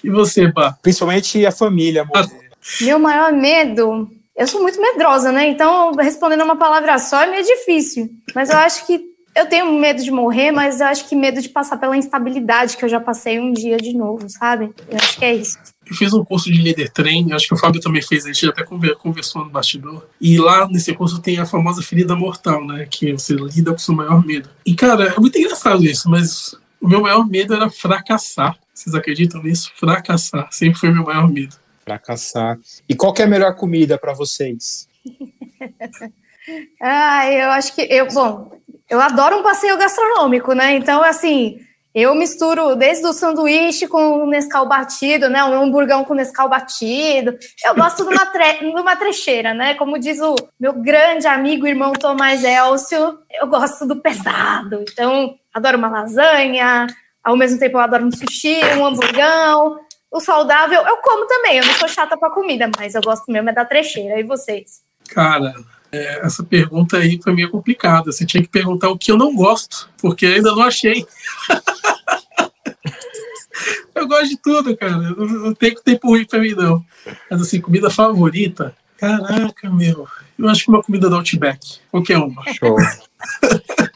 E você, Bá? Principalmente a família morrer. Meu maior medo eu sou muito medrosa, né? Então, respondendo uma palavra só é meio difícil. Mas eu acho que eu tenho medo de morrer, mas eu acho que medo de passar pela instabilidade que eu já passei um dia de novo, sabe? Eu acho que é isso. Eu fiz um curso de líder train, acho que o Fábio também fez, a gente até conversou no bastidor. E lá nesse curso tem a famosa ferida mortal, né? Que você lida com o seu maior medo. E, cara, é muito engraçado isso, mas o meu maior medo era fracassar. Vocês acreditam nisso? Fracassar. Sempre foi o meu maior medo fracassar. E qual é a melhor comida para vocês? ah, eu acho que eu, bom, eu adoro um passeio gastronômico, né? Então, assim, eu misturo desde o sanduíche com Nescau batido, né? Um hamburgão com Nescau batido. Eu gosto de uma, tre de trecheira, né? Como diz o meu grande amigo irmão Tomás Elcio, eu gosto do pesado. Então, adoro uma lasanha, ao mesmo tempo eu adoro um sushi, um hamburgão. O saudável eu como também, eu não sou chata pra comida, mas eu gosto mesmo é da trecheira. E vocês? Cara, é, essa pergunta aí pra mim é complicada. Você tinha que perguntar o que eu não gosto, porque ainda não achei. eu gosto de tudo, cara. Eu não tenho tempo ruim pra mim, não. Mas assim, comida favorita. Caraca, meu. Eu acho que uma comida do Outback. Qualquer uma. Show.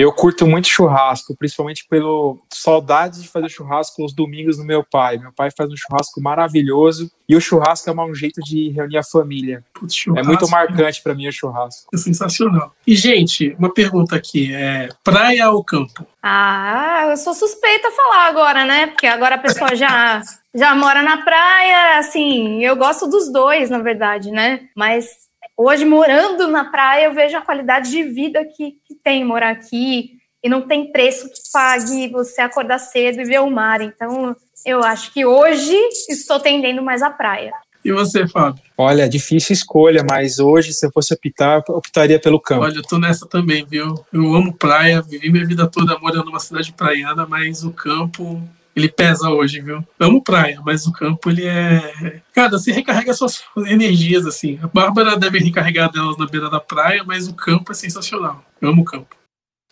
Eu curto muito churrasco, principalmente pelo saudade de fazer churrasco os domingos no meu pai. Meu pai faz um churrasco maravilhoso e o churrasco é um jeito de reunir a família. Putz, é muito marcante para mim o churrasco. É sensacional. E gente, uma pergunta aqui, é praia ou campo? Ah, eu sou suspeita a falar agora, né? Porque agora a pessoa já já mora na praia, assim, eu gosto dos dois, na verdade, né? Mas Hoje, morando na praia, eu vejo a qualidade de vida que, que tem morar aqui. E não tem preço que pague você acordar cedo e ver o mar. Então, eu acho que hoje estou tendendo mais à praia. E você, Fábio? Olha, difícil escolha, mas hoje, se eu fosse optar, eu optaria pelo campo. Olha, eu tô nessa também, viu? Eu amo praia, vivi minha vida toda morando numa cidade praiana, mas o campo ele pesa hoje, viu? Amo praia, mas o campo ele é. Cara, você recarrega suas energias, assim. A Bárbara deve recarregar delas na beira da praia, mas o campo é sensacional. Eu amo o campo.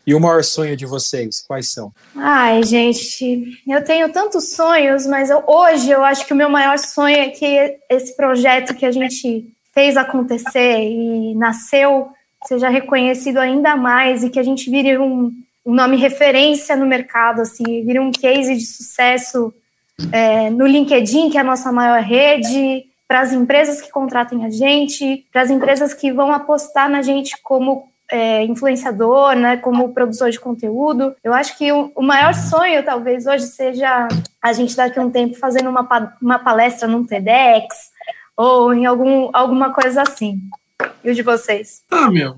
E o maior sonho de vocês, quais são? Ai, gente, eu tenho tantos sonhos, mas eu, hoje eu acho que o meu maior sonho é que esse projeto que a gente fez acontecer e nasceu seja reconhecido ainda mais e que a gente vire um, um nome referência no mercado, assim, vira um case de sucesso é, no LinkedIn, que é a nossa maior rede, para as empresas que contratem a gente, para as empresas que vão apostar na gente como é, influenciador, né, como produtor de conteúdo. Eu acho que o, o, maior sonho, talvez, hoje seja a gente daqui a um tempo fazendo uma, uma palestra num TEDx ou em algum, alguma coisa assim. E o de vocês? Ah, meu,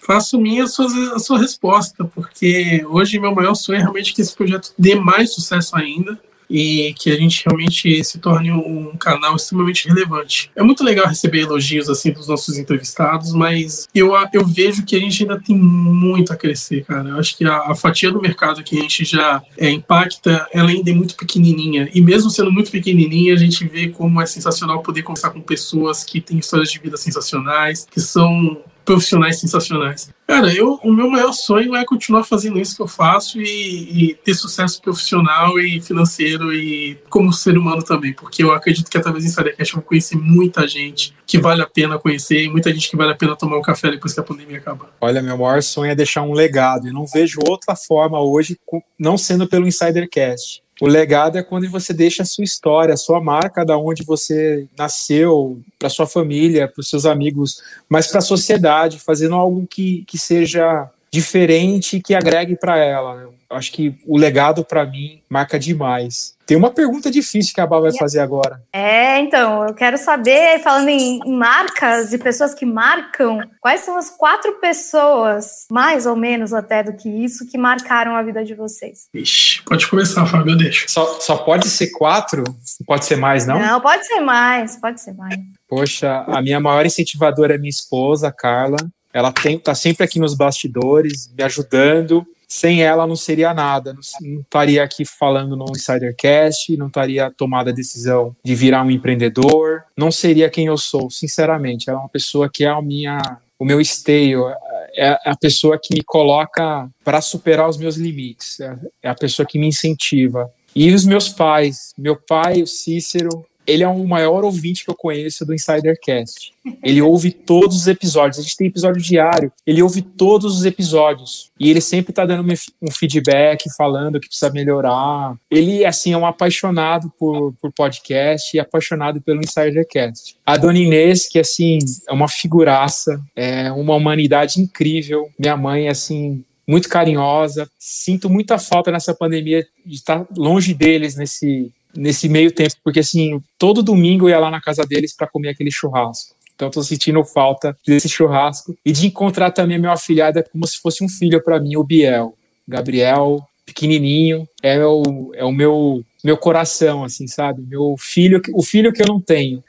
faço minha a sua, a sua resposta, porque hoje meu maior sonho é realmente que esse projeto dê mais sucesso ainda e que a gente realmente se torne um canal extremamente relevante. É muito legal receber elogios assim dos nossos entrevistados, mas eu, eu vejo que a gente ainda tem muito a crescer, cara. Eu acho que a, a fatia do mercado que a gente já é, impacta, ela ainda é muito pequenininha. E mesmo sendo muito pequenininha, a gente vê como é sensacional poder conversar com pessoas que têm histórias de vida sensacionais, que são profissionais sensacionais. Cara, eu, o meu maior sonho é continuar fazendo isso que eu faço e, e, ter sucesso profissional e financeiro e como ser humano também, porque eu acredito que através do Insidercast eu vou conhecer muita gente que vale a pena conhecer e muita gente que vale a pena tomar um café depois que a pandemia acabar. Olha, meu maior sonho é deixar um legado e não vejo outra forma hoje, não sendo pelo Insidercast. O legado é quando você deixa a sua história, a sua marca, da onde você nasceu, para sua família, para os seus amigos, mas para a sociedade, fazendo algo que, que seja diferente e que agregue para ela. Né? Acho que o legado para mim marca demais. Tem uma pergunta difícil que a Bá vai fazer agora. É, então, eu quero saber, falando em, em marcas e pessoas que marcam, quais são as quatro pessoas, mais ou menos até do que isso, que marcaram a vida de vocês? Ixi, pode começar, Fábio, eu deixo. Só, só pode ser quatro? Pode ser mais, não? Não, pode ser mais, pode ser mais. Poxa, a minha maior incentivadora é minha esposa, Carla. Ela tem, tá sempre aqui nos bastidores, me ajudando. Sem ela não seria nada. Não, não estaria aqui falando no Insidercast, não estaria tomada a decisão de virar um empreendedor. Não seria quem eu sou, sinceramente. Ela é uma pessoa que é a minha, o meu esteio, é, é a pessoa que me coloca para superar os meus limites, é, é a pessoa que me incentiva. E os meus pais, meu pai, o Cícero, ele é o maior ouvinte que eu conheço do Insidercast. Ele ouve todos os episódios. A gente tem episódio diário. Ele ouve todos os episódios. E ele sempre tá dando um feedback, falando que precisa melhorar. Ele, assim, é um apaixonado por, por podcast e apaixonado pelo Insidercast. A Dona Inês, que, assim, é uma figuraça, é uma humanidade incrível. Minha mãe, assim, muito carinhosa. Sinto muita falta nessa pandemia de estar longe deles nesse nesse meio tempo, porque assim, todo domingo eu ia lá na casa deles para comer aquele churrasco. Então estou sentindo falta desse churrasco e de encontrar também a minha afilhada como se fosse um filho para mim, o Biel. Gabriel, pequenininho, é o, é o meu meu coração, assim, sabe? Meu filho, o filho que eu não tenho.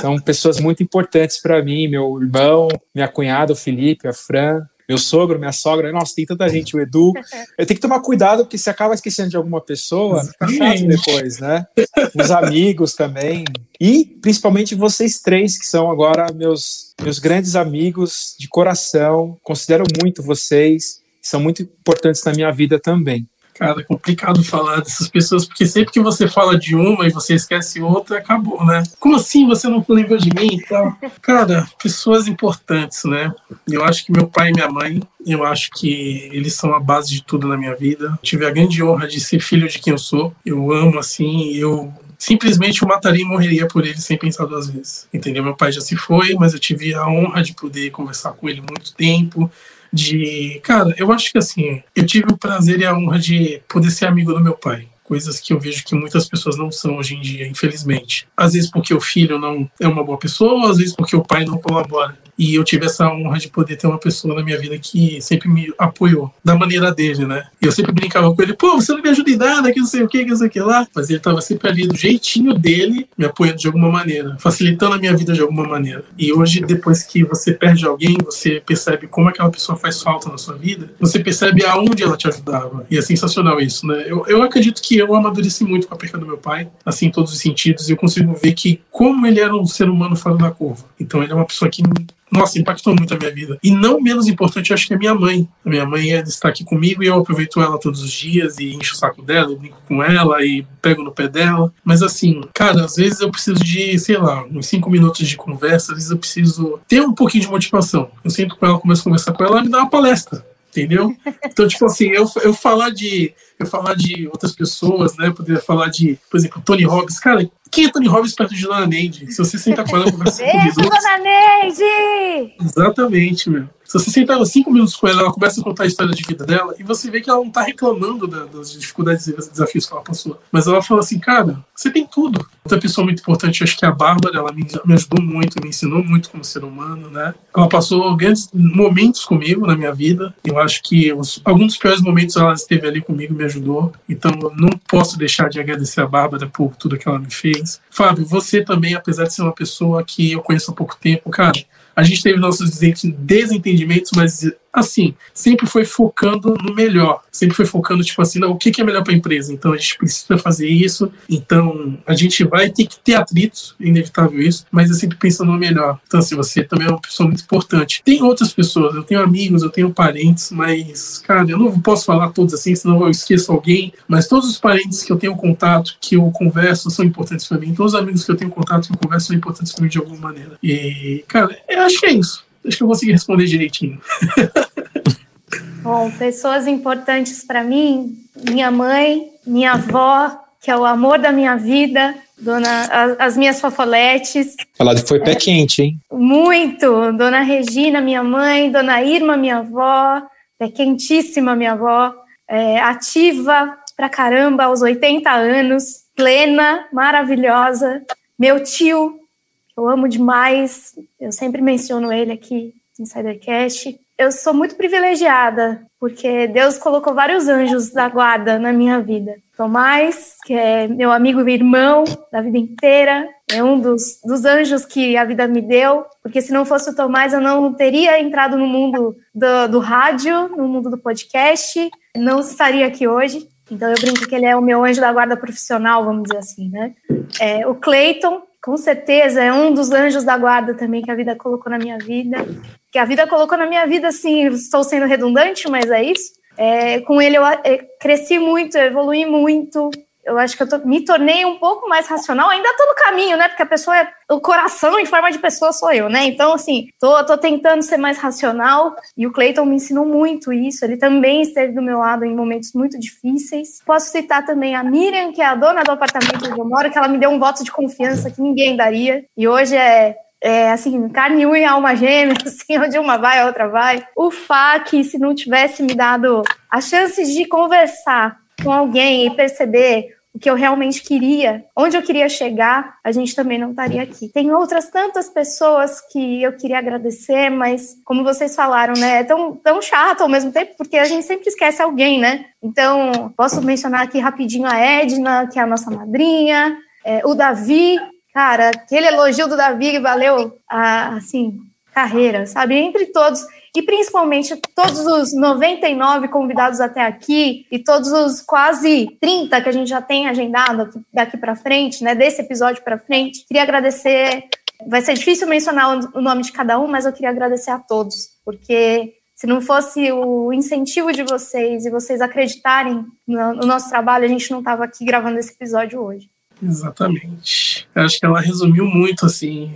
São pessoas muito importantes para mim, meu irmão, minha cunhada, o Felipe, a Fran, meu sogro, minha sogra, nossa, tem tanta gente, o Edu. Eu tenho que tomar cuidado, porque se acaba esquecendo de alguma pessoa, fica chato depois, né? Os amigos também. E principalmente vocês três, que são agora meus, meus grandes amigos de coração. Considero muito vocês, são muito importantes na minha vida também. Cara, é complicado falar dessas pessoas, porque sempre que você fala de uma e você esquece outra, acabou, né? Como assim você não lembra de mim e tal? Cara, pessoas importantes, né? Eu acho que meu pai e minha mãe, eu acho que eles são a base de tudo na minha vida. Tive a grande honra de ser filho de quem eu sou. Eu amo, assim, eu simplesmente o mataria e morreria por ele sem pensar duas vezes. Entendeu? Meu pai já se foi, mas eu tive a honra de poder conversar com ele muito tempo, de. Cara, eu acho que assim, eu tive o prazer e a honra de poder ser amigo do meu pai. Coisas que eu vejo que muitas pessoas não são hoje em dia, infelizmente. Às vezes porque o filho não é uma boa pessoa, às vezes porque o pai não colabora. E eu tive essa honra de poder ter uma pessoa na minha vida que sempre me apoiou, da maneira dele, né? Eu sempre brincava com ele, pô, você não me ajuda em nada, que não sei o que, que não sei o que lá. Mas ele tava sempre ali do jeitinho dele, me apoiando de alguma maneira, facilitando a minha vida de alguma maneira. E hoje, depois que você perde alguém, você percebe como aquela pessoa faz falta na sua vida, você percebe aonde ela te ajudava. E é sensacional isso, né? Eu, eu acredito que eu amadureci muito com a perda do meu pai, assim, em todos os sentidos, e eu consigo ver que como ele era um ser humano fora da curva. Então ele é uma pessoa que nossa, impactou muito a minha vida. E não menos importante, acho que é minha mãe. A minha mãe é, está aqui comigo e eu aproveito ela todos os dias e encho o saco dela, e brinco com ela e pego no pé dela. Mas assim, cara, às vezes eu preciso de, sei lá, uns cinco minutos de conversa, às vezes eu preciso ter um pouquinho de motivação. Eu sento com ela, começo a conversar com ela, ela me dá uma palestra entendeu? Então, tipo assim, eu, eu falar de eu falar de outras pessoas, né? Poder falar de, por exemplo, Tony Robbins. Cara, quem é Tony Robbins perto de Dona Neide? Se você sentar com ela, conversa cinco minutos. Dona Neide! Exatamente, meu. Se você sentar cinco minutos com ela, ela começa a contar a história de vida dela e você vê que ela não tá reclamando da, das dificuldades e desafios que ela passou. Mas ela fala assim, cara, você tem tudo. Outra pessoa muito importante, acho que é a Bárbara, ela me, me ajudou muito, me ensinou muito como ser humano, né? Ela passou grandes momentos comigo na minha vida. Eu acho que os, alguns dos piores momentos ela esteve ali comigo, me ajudou. Então eu não posso deixar de agradecer a Bárbara por tudo que ela me fez. Fábio, você também, apesar de ser uma pessoa que eu conheço há pouco tempo, cara, a gente teve nossos desentendimentos, mas assim, sempre foi focando no melhor, sempre foi focando, tipo assim, não, o que é melhor para a empresa, então a gente precisa fazer isso, então a gente vai ter que ter atritos, é inevitável isso, mas é sempre pensando no melhor. Então, assim, você também é uma pessoa muito importante. Tem outras pessoas, eu tenho amigos, eu tenho parentes, mas, cara, eu não posso falar todos assim, senão eu esqueço alguém, mas todos os parentes que eu tenho contato, que eu converso, são importantes para mim, todos os amigos que eu tenho contato, que eu converso, são importantes para mim de alguma maneira. E, cara, eu acho que é isso. Acho que eu consegui responder direitinho. Bom, pessoas importantes para mim, minha mãe, minha avó, que é o amor da minha vida, dona, as, as minhas fofoletes. Ela foi pé é, quente, hein? Muito. Dona Regina, minha mãe, dona Irma, minha avó, pé quentíssima, minha avó, é, ativa pra caramba, aos 80 anos, plena, maravilhosa. Meu tio, eu amo demais, eu sempre menciono ele aqui no Insidercast. Eu sou muito privilegiada, porque Deus colocou vários anjos da guarda na minha vida. Tomás, que é meu amigo e irmão da vida inteira, é um dos, dos anjos que a vida me deu, porque se não fosse o Tomás, eu não teria entrado no mundo do, do rádio, no mundo do podcast, não estaria aqui hoje. Então eu brinco que ele é o meu anjo da guarda profissional, vamos dizer assim, né? É, o Clayton, com certeza é um dos anjos da guarda também que a vida colocou na minha vida. Que a vida colocou na minha vida, assim, estou sendo redundante, mas é isso. É, com ele eu é, cresci muito, evolui muito, eu acho que eu tô, me tornei um pouco mais racional. Ainda tô no caminho, né? Porque a pessoa é. O coração em forma de pessoa sou eu, né? Então, assim, tô, tô tentando ser mais racional. E o Clayton me ensinou muito isso. Ele também esteve do meu lado em momentos muito difíceis. Posso citar também a Miriam, que é a dona do apartamento onde eu moro, que ela me deu um voto de confiança que ninguém daria. E hoje é é, assim, carne e alma gêmea, assim, onde uma vai, a outra vai. O Fá, que se não tivesse me dado a chance de conversar com alguém e perceber o que eu realmente queria, onde eu queria chegar, a gente também não estaria aqui. Tem outras tantas pessoas que eu queria agradecer, mas como vocês falaram, né, é tão, tão chato ao mesmo tempo, porque a gente sempre esquece alguém, né? Então, posso mencionar aqui rapidinho a Edna, que é a nossa madrinha, é, o Davi, cara, aquele elogio do Davi valeu a, assim, carreira, sabe? Entre todos e principalmente todos os 99 convidados até aqui e todos os quase 30 que a gente já tem agendado daqui para frente, né, desse episódio para frente. Queria agradecer, vai ser difícil mencionar o nome de cada um, mas eu queria agradecer a todos, porque Se não fosse o incentivo de vocês e vocês acreditarem no, no nosso trabalho, a gente não estava aqui gravando esse episódio hoje. Exatamente. Acho que ela resumiu muito, assim,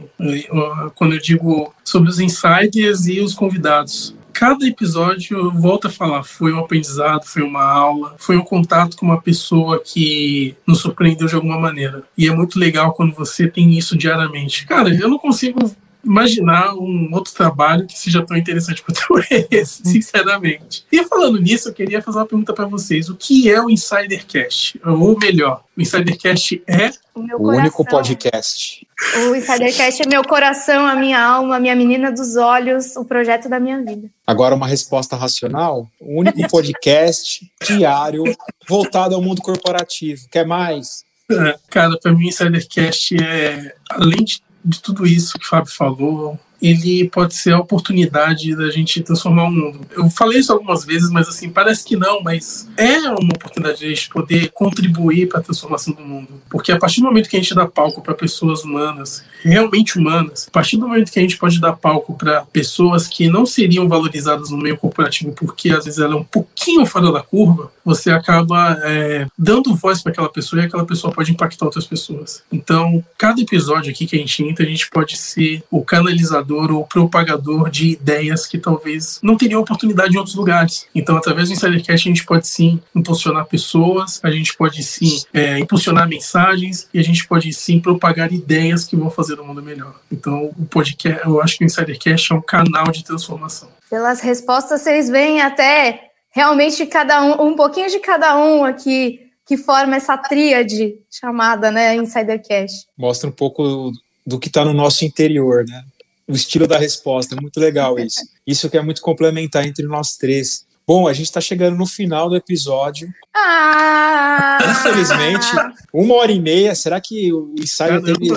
quando eu digo sobre os insiders e os convidados cada episódio, eu volto a falar, foi um aprendizado, foi uma aula, foi um contato com uma pessoa que nos surpreendeu de alguma maneira. E é muito legal quando você tem isso diariamente. Cara, eu não consigo imaginar um outro trabalho que seja tão interessante quanto esse, sinceramente. E falando nisso, eu queria fazer uma pergunta para vocês. O que é o Insidercast? Ou melhor, o Insidercast é o, o único podcast. O Insidercast é meu coração, a minha alma, a minha menina dos olhos, o projeto da minha vida. Agora uma resposta racional. O único podcast diário voltado ao mundo corporativo. Quer mais? É, cara, para mim, Insidercast é, além de de tudo isso que o Fábio falou, ele pode ser a oportunidade da gente transformar o mundo. Eu falei isso algumas vezes, mas assim, parece que não, mas é uma oportunidade de a gente poder contribuir para a transformação do mundo. Porque a partir do momento que a gente dá palco para pessoas humanas, realmente humanas, a partir do momento que a gente pode dar palco para pessoas que não seriam valorizadas no meio corporativo, porque às vezes ela é um pouquinho fora da curva, você acaba é, dando voz para aquela pessoa e aquela pessoa pode impactar outras pessoas. Então, cada episódio aqui que a gente entra, a gente pode ser o canalizador ou propagador de ideias que talvez não teriam oportunidade em outros lugares. Então, através do Insidercast, a gente pode sim impulsionar pessoas, a gente pode sim é, impulsionar mensagens e a gente pode sim propagar ideias que vão fazer o mundo melhor. Então, o podcast, eu acho que o Insidercast é um canal de transformação. Pelas respostas, vocês veem até realmente cada um, um pouquinho de cada um aqui que forma essa tríade chamada, né, Insidercast. Mostra um pouco do que está no nosso interior, né? o estilo da resposta. É muito legal isso. Isso que é muito complementar entre nós três. Bom, a gente está chegando no final do episódio. Ah! Infelizmente, uma hora e meia. Será que o ensaio teve,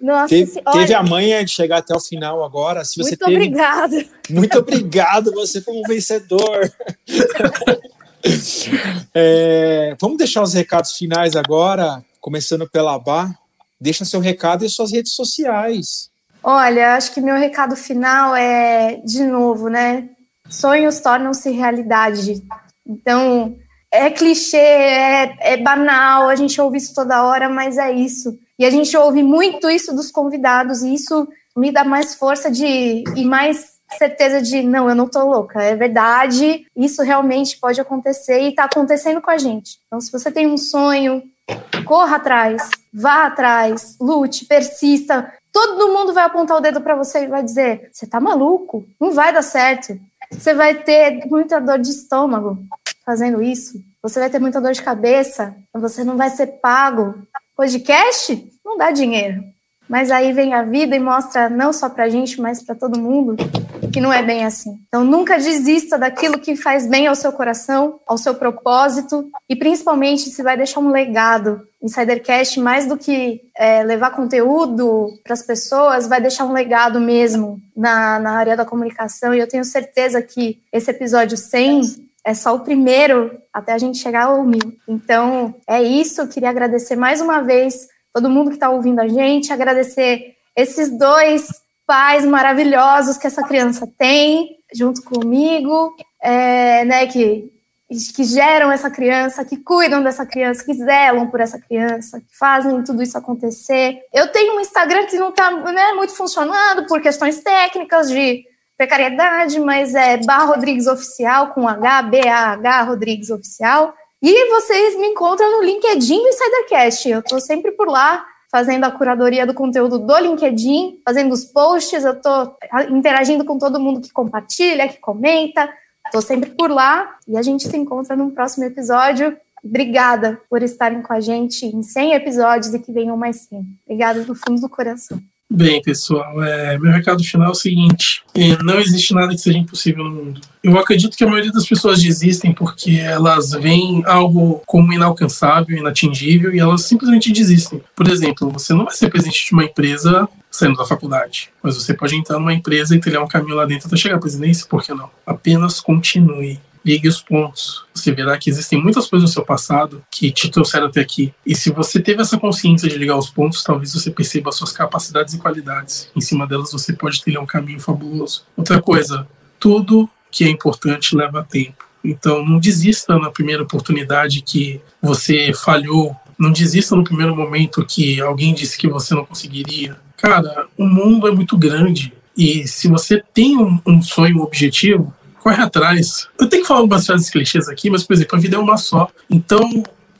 Nossa, teve, se, teve a manha de chegar até o final agora? Se você muito teve, obrigado. Muito obrigado, você foi um vencedor. é, vamos deixar os recados finais agora, começando pela Bá. Deixa seu recado e suas redes sociais. Olha, acho que meu recado final é, de novo, né? Sonhos tornam-se realidade. Então, é clichê, é, é, banal, a gente ouve isso toda hora, mas é isso. E a gente ouve muito isso dos convidados, e isso me dá mais força de e mais certeza de não, eu não tô louca, é verdade, isso realmente pode acontecer e tá acontecendo com a gente. Então, se você tem um sonho, corra atrás, vá atrás, lute, persista, todo mundo vai apontar o dedo para você e vai dizer: você tá maluco, não vai dar certo. Você vai ter muita dor de estômago fazendo isso. Você vai ter muita dor de cabeça. Você não vai ser pago. Podcast não dá dinheiro. Mas aí vem a vida e mostra não só para a gente, mas para todo mundo que não é bem assim. Então nunca desista daquilo que faz bem ao seu coração, ao seu propósito e principalmente se vai deixar um legado. Insidercast, mais do que é, levar conteúdo para as pessoas, vai deixar um legado mesmo na, na área da comunicação. E eu tenho certeza que esse episódio 100 é só o primeiro até a gente chegar ao mil. Então é isso. Eu queria agradecer mais uma vez todo mundo que está ouvindo a gente, agradecer esses dois pais maravilhosos que essa criança tem, junto comigo, é, né, que, que geram essa criança, que cuidam dessa criança, que zelam por essa criança, que fazem tudo isso acontecer. Eu tenho um Instagram que não está né, muito funcionando por questões técnicas de precariedade, mas é Barra Rodrigues Oficial, com H, B-A-H Rodrigues Oficial. E vocês me encontram no LinkedIn do Insidercast. Eu estou sempre por lá fazendo a curadoria do conteúdo do LinkedIn, fazendo os posts, eu estou interagindo com todo mundo que compartilha, que comenta. Estou sempre por lá e a gente se encontra num próximo episódio. Obrigada por estarem com a gente em 100 episódios e que venham mais 100. Obrigada do fundo do coração. Bem, pessoal, é, meu recado final é o seguinte: é, não existe nada que seja impossível no mundo. Eu acredito que a maioria das pessoas desistem porque elas veem algo como inalcançável, inatingível e elas simplesmente desistem. Por exemplo, você não vai ser presidente de uma empresa saindo da faculdade, mas você pode entrar numa empresa e trilhar um caminho lá dentro até chegar à presidência, por que não? Apenas continue ligue os pontos. Você verá que existem muitas coisas no seu passado que te trouxeram até aqui. E se você teve essa consciência de ligar os pontos, talvez você perceba as suas capacidades e qualidades. Em cima delas, você pode trilhar um caminho fabuloso. Outra coisa, tudo que é importante leva tempo. Então, não desista na primeira oportunidade que você falhou, não desista no primeiro momento que alguém disse que você não conseguiria. Cara, o mundo é muito grande e se você tem um, um sonho, um objetivo, corre atrás. Eu tenho que falar bastante clichês aqui, mas, por exemplo, a vida é uma só. Então,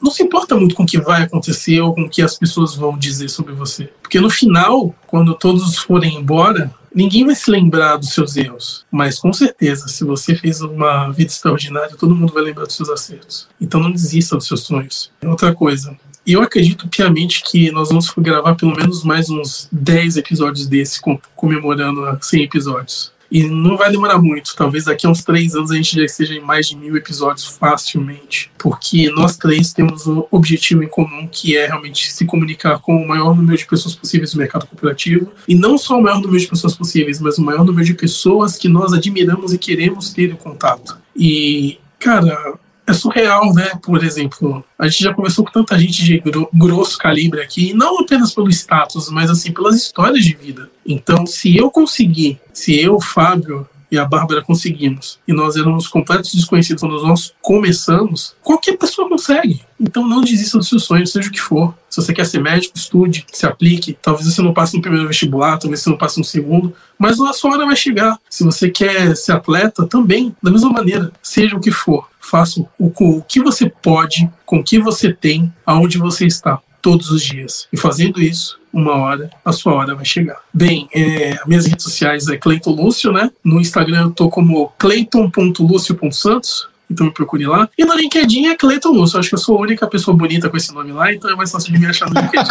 não se importa muito com o que vai acontecer ou com o que as pessoas vão dizer sobre você. Porque no final, quando todos forem embora, ninguém vai se lembrar dos seus erros. Mas com certeza, se você fez uma vida extraordinária, todo mundo vai lembrar dos seus acertos. Então não desista dos seus sonhos. Outra coisa, eu acredito piamente que nós vamos gravar pelo menos mais uns 10 episódios desse, comemorando 100 episódios. E não vai demorar muito. Talvez daqui a uns três anos a gente já esteja em mais de mil episódios facilmente. Porque nós três temos um objetivo em comum que é realmente se comunicar com o maior número de pessoas possíveis no mercado cooperativo. E não só o maior número de pessoas possíveis, mas o maior número de pessoas que nós admiramos e queremos ter contato. E, cara, é surreal, né? Por exemplo, a gente já conversou com tanta gente de grosso calibre aqui, não apenas pelo status, mas assim pelas histórias de vida. Então, se eu conseguir, se eu, Fábio e a Bárbara conseguimos, e nós éramos completos desconhecidos quando nós começamos, qualquer pessoa consegue. Então não desista dos seus sonhos, seja o que for. Se você quer ser médico, estude, se aplique. Talvez você não passe no primeiro vestibular, talvez você não passe no segundo, mas a sua hora vai chegar. Se você quer ser atleta, também, da mesma maneira, seja o que for faça o, o que você pode, com o que você tem, aonde você está, todos os dias. E fazendo isso, uma hora, a sua hora vai chegar. Bem, é, minhas redes sociais é Cleiton Lúcio, né? No Instagram eu tô como cleiton.lucio.santos então me procure lá. E no LinkedIn é Cleiton Lúcio. Acho que eu sou a única pessoa bonita com esse nome lá, então é mais fácil de me achar no LinkedIn.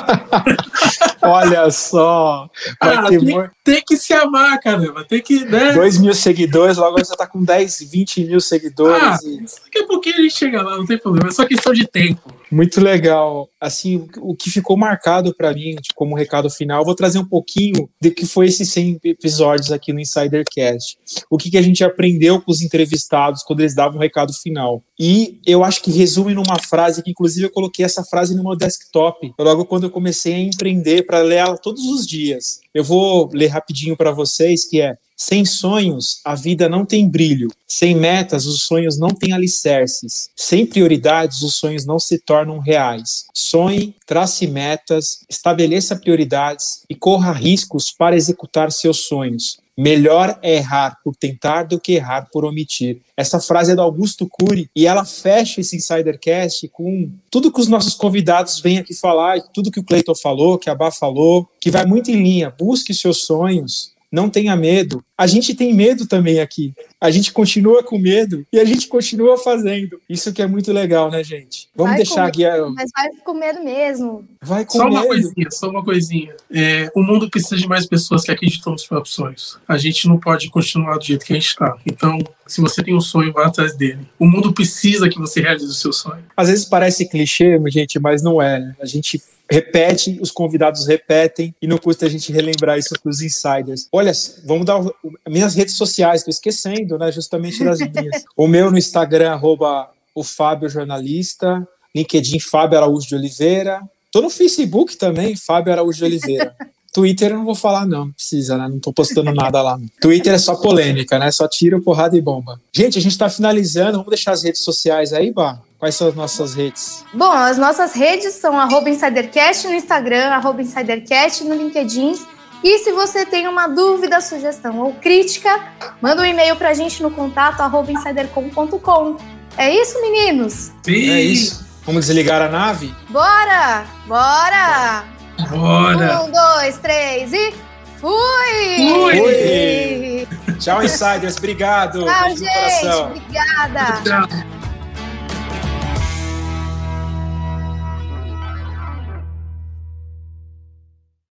Olha só. Ah, tem, tem, que se amar, caramba. Tem que. Né? 2 mil seguidores, logo você tá com 10, 20 mil seguidores. Ah, e... Daqui a pouquinho a gente chega lá, não tem problema. É só questão de tempo. Muito legal. Assim, o que ficou marcado para mim, como recado final, vou trazer um pouquinho de que foi esses 100 episódios aqui no Insidercast. O que, que a gente aprendeu com os entrevistados quando eles davam um recado final. E eu acho que resume numa frase que, inclusive, eu coloquei essa frase no meu desktop logo quando eu comecei a empreender para ler ela todos os dias. Eu vou ler rapidinho para vocês que é sem sonhos, a vida não tem brilho. Sem metas, os sonhos não têm alicerces. Sem prioridades, os sonhos não se tornam reais. Sonhe, trace metas, estabeleça prioridades e corra riscos para executar seus sonhos. Melhor é errar por tentar do que errar por omitir. Essa frase é do Augusto Cury e ela fecha esse Insidercast com tudo que os nossos convidados vêm aqui falar, tudo que o Cleiton falou, que a Bá falou, que vai muito em linha. Busque seus sonhos, não tenha medo. A gente tem medo também aqui. A gente continua com medo e a gente continua fazendo. Isso que é muito legal, né, gente? Vamos vai deixar aqui. A... Mas vai com medo mesmo. Vai com só medo. uma coisinha, só uma coisinha. É, o mundo precisa de mais pessoas que acreditam nos próprios sonhos. A gente não pode continuar do jeito que a gente está. Então, se você tem um sonho, vá atrás dele. O mundo precisa que você realize o seu sonho. Às vezes parece clichê, gente, mas não é. Né? A gente repete, os convidados repetem e não custa a gente relembrar isso para os insiders. Olha, vamos dar minhas redes sociais, estou esquecendo, né? Justamente das minhas. o meu no Instagram, arroba o Fábio Jornalista, LinkedIn Fábio Araújo de Oliveira. Tô no Facebook também, Fábio Araújo de Oliveira. Twitter eu não vou falar, não, não precisa, né? Não tô postando nada lá. Twitter é só polêmica, né? Só tiro, porrada e bomba. Gente, a gente tá finalizando. Vamos deixar as redes sociais aí, Bah? Quais são as nossas redes? Bom, as nossas redes são arroba InsiderCast no Instagram, arroba InsiderCast no LinkedIn. E se você tem uma dúvida, sugestão ou crítica, manda um e-mail pra gente no contato arroba insidercom.com. É isso, meninos? Sim. É isso. Vamos desligar a nave? Bora! Bora! Bora! Um, dois, três e fui! Fui! fui. Tchau, Insiders. Obrigado. Tchau, gente. Obrigada. Tchau.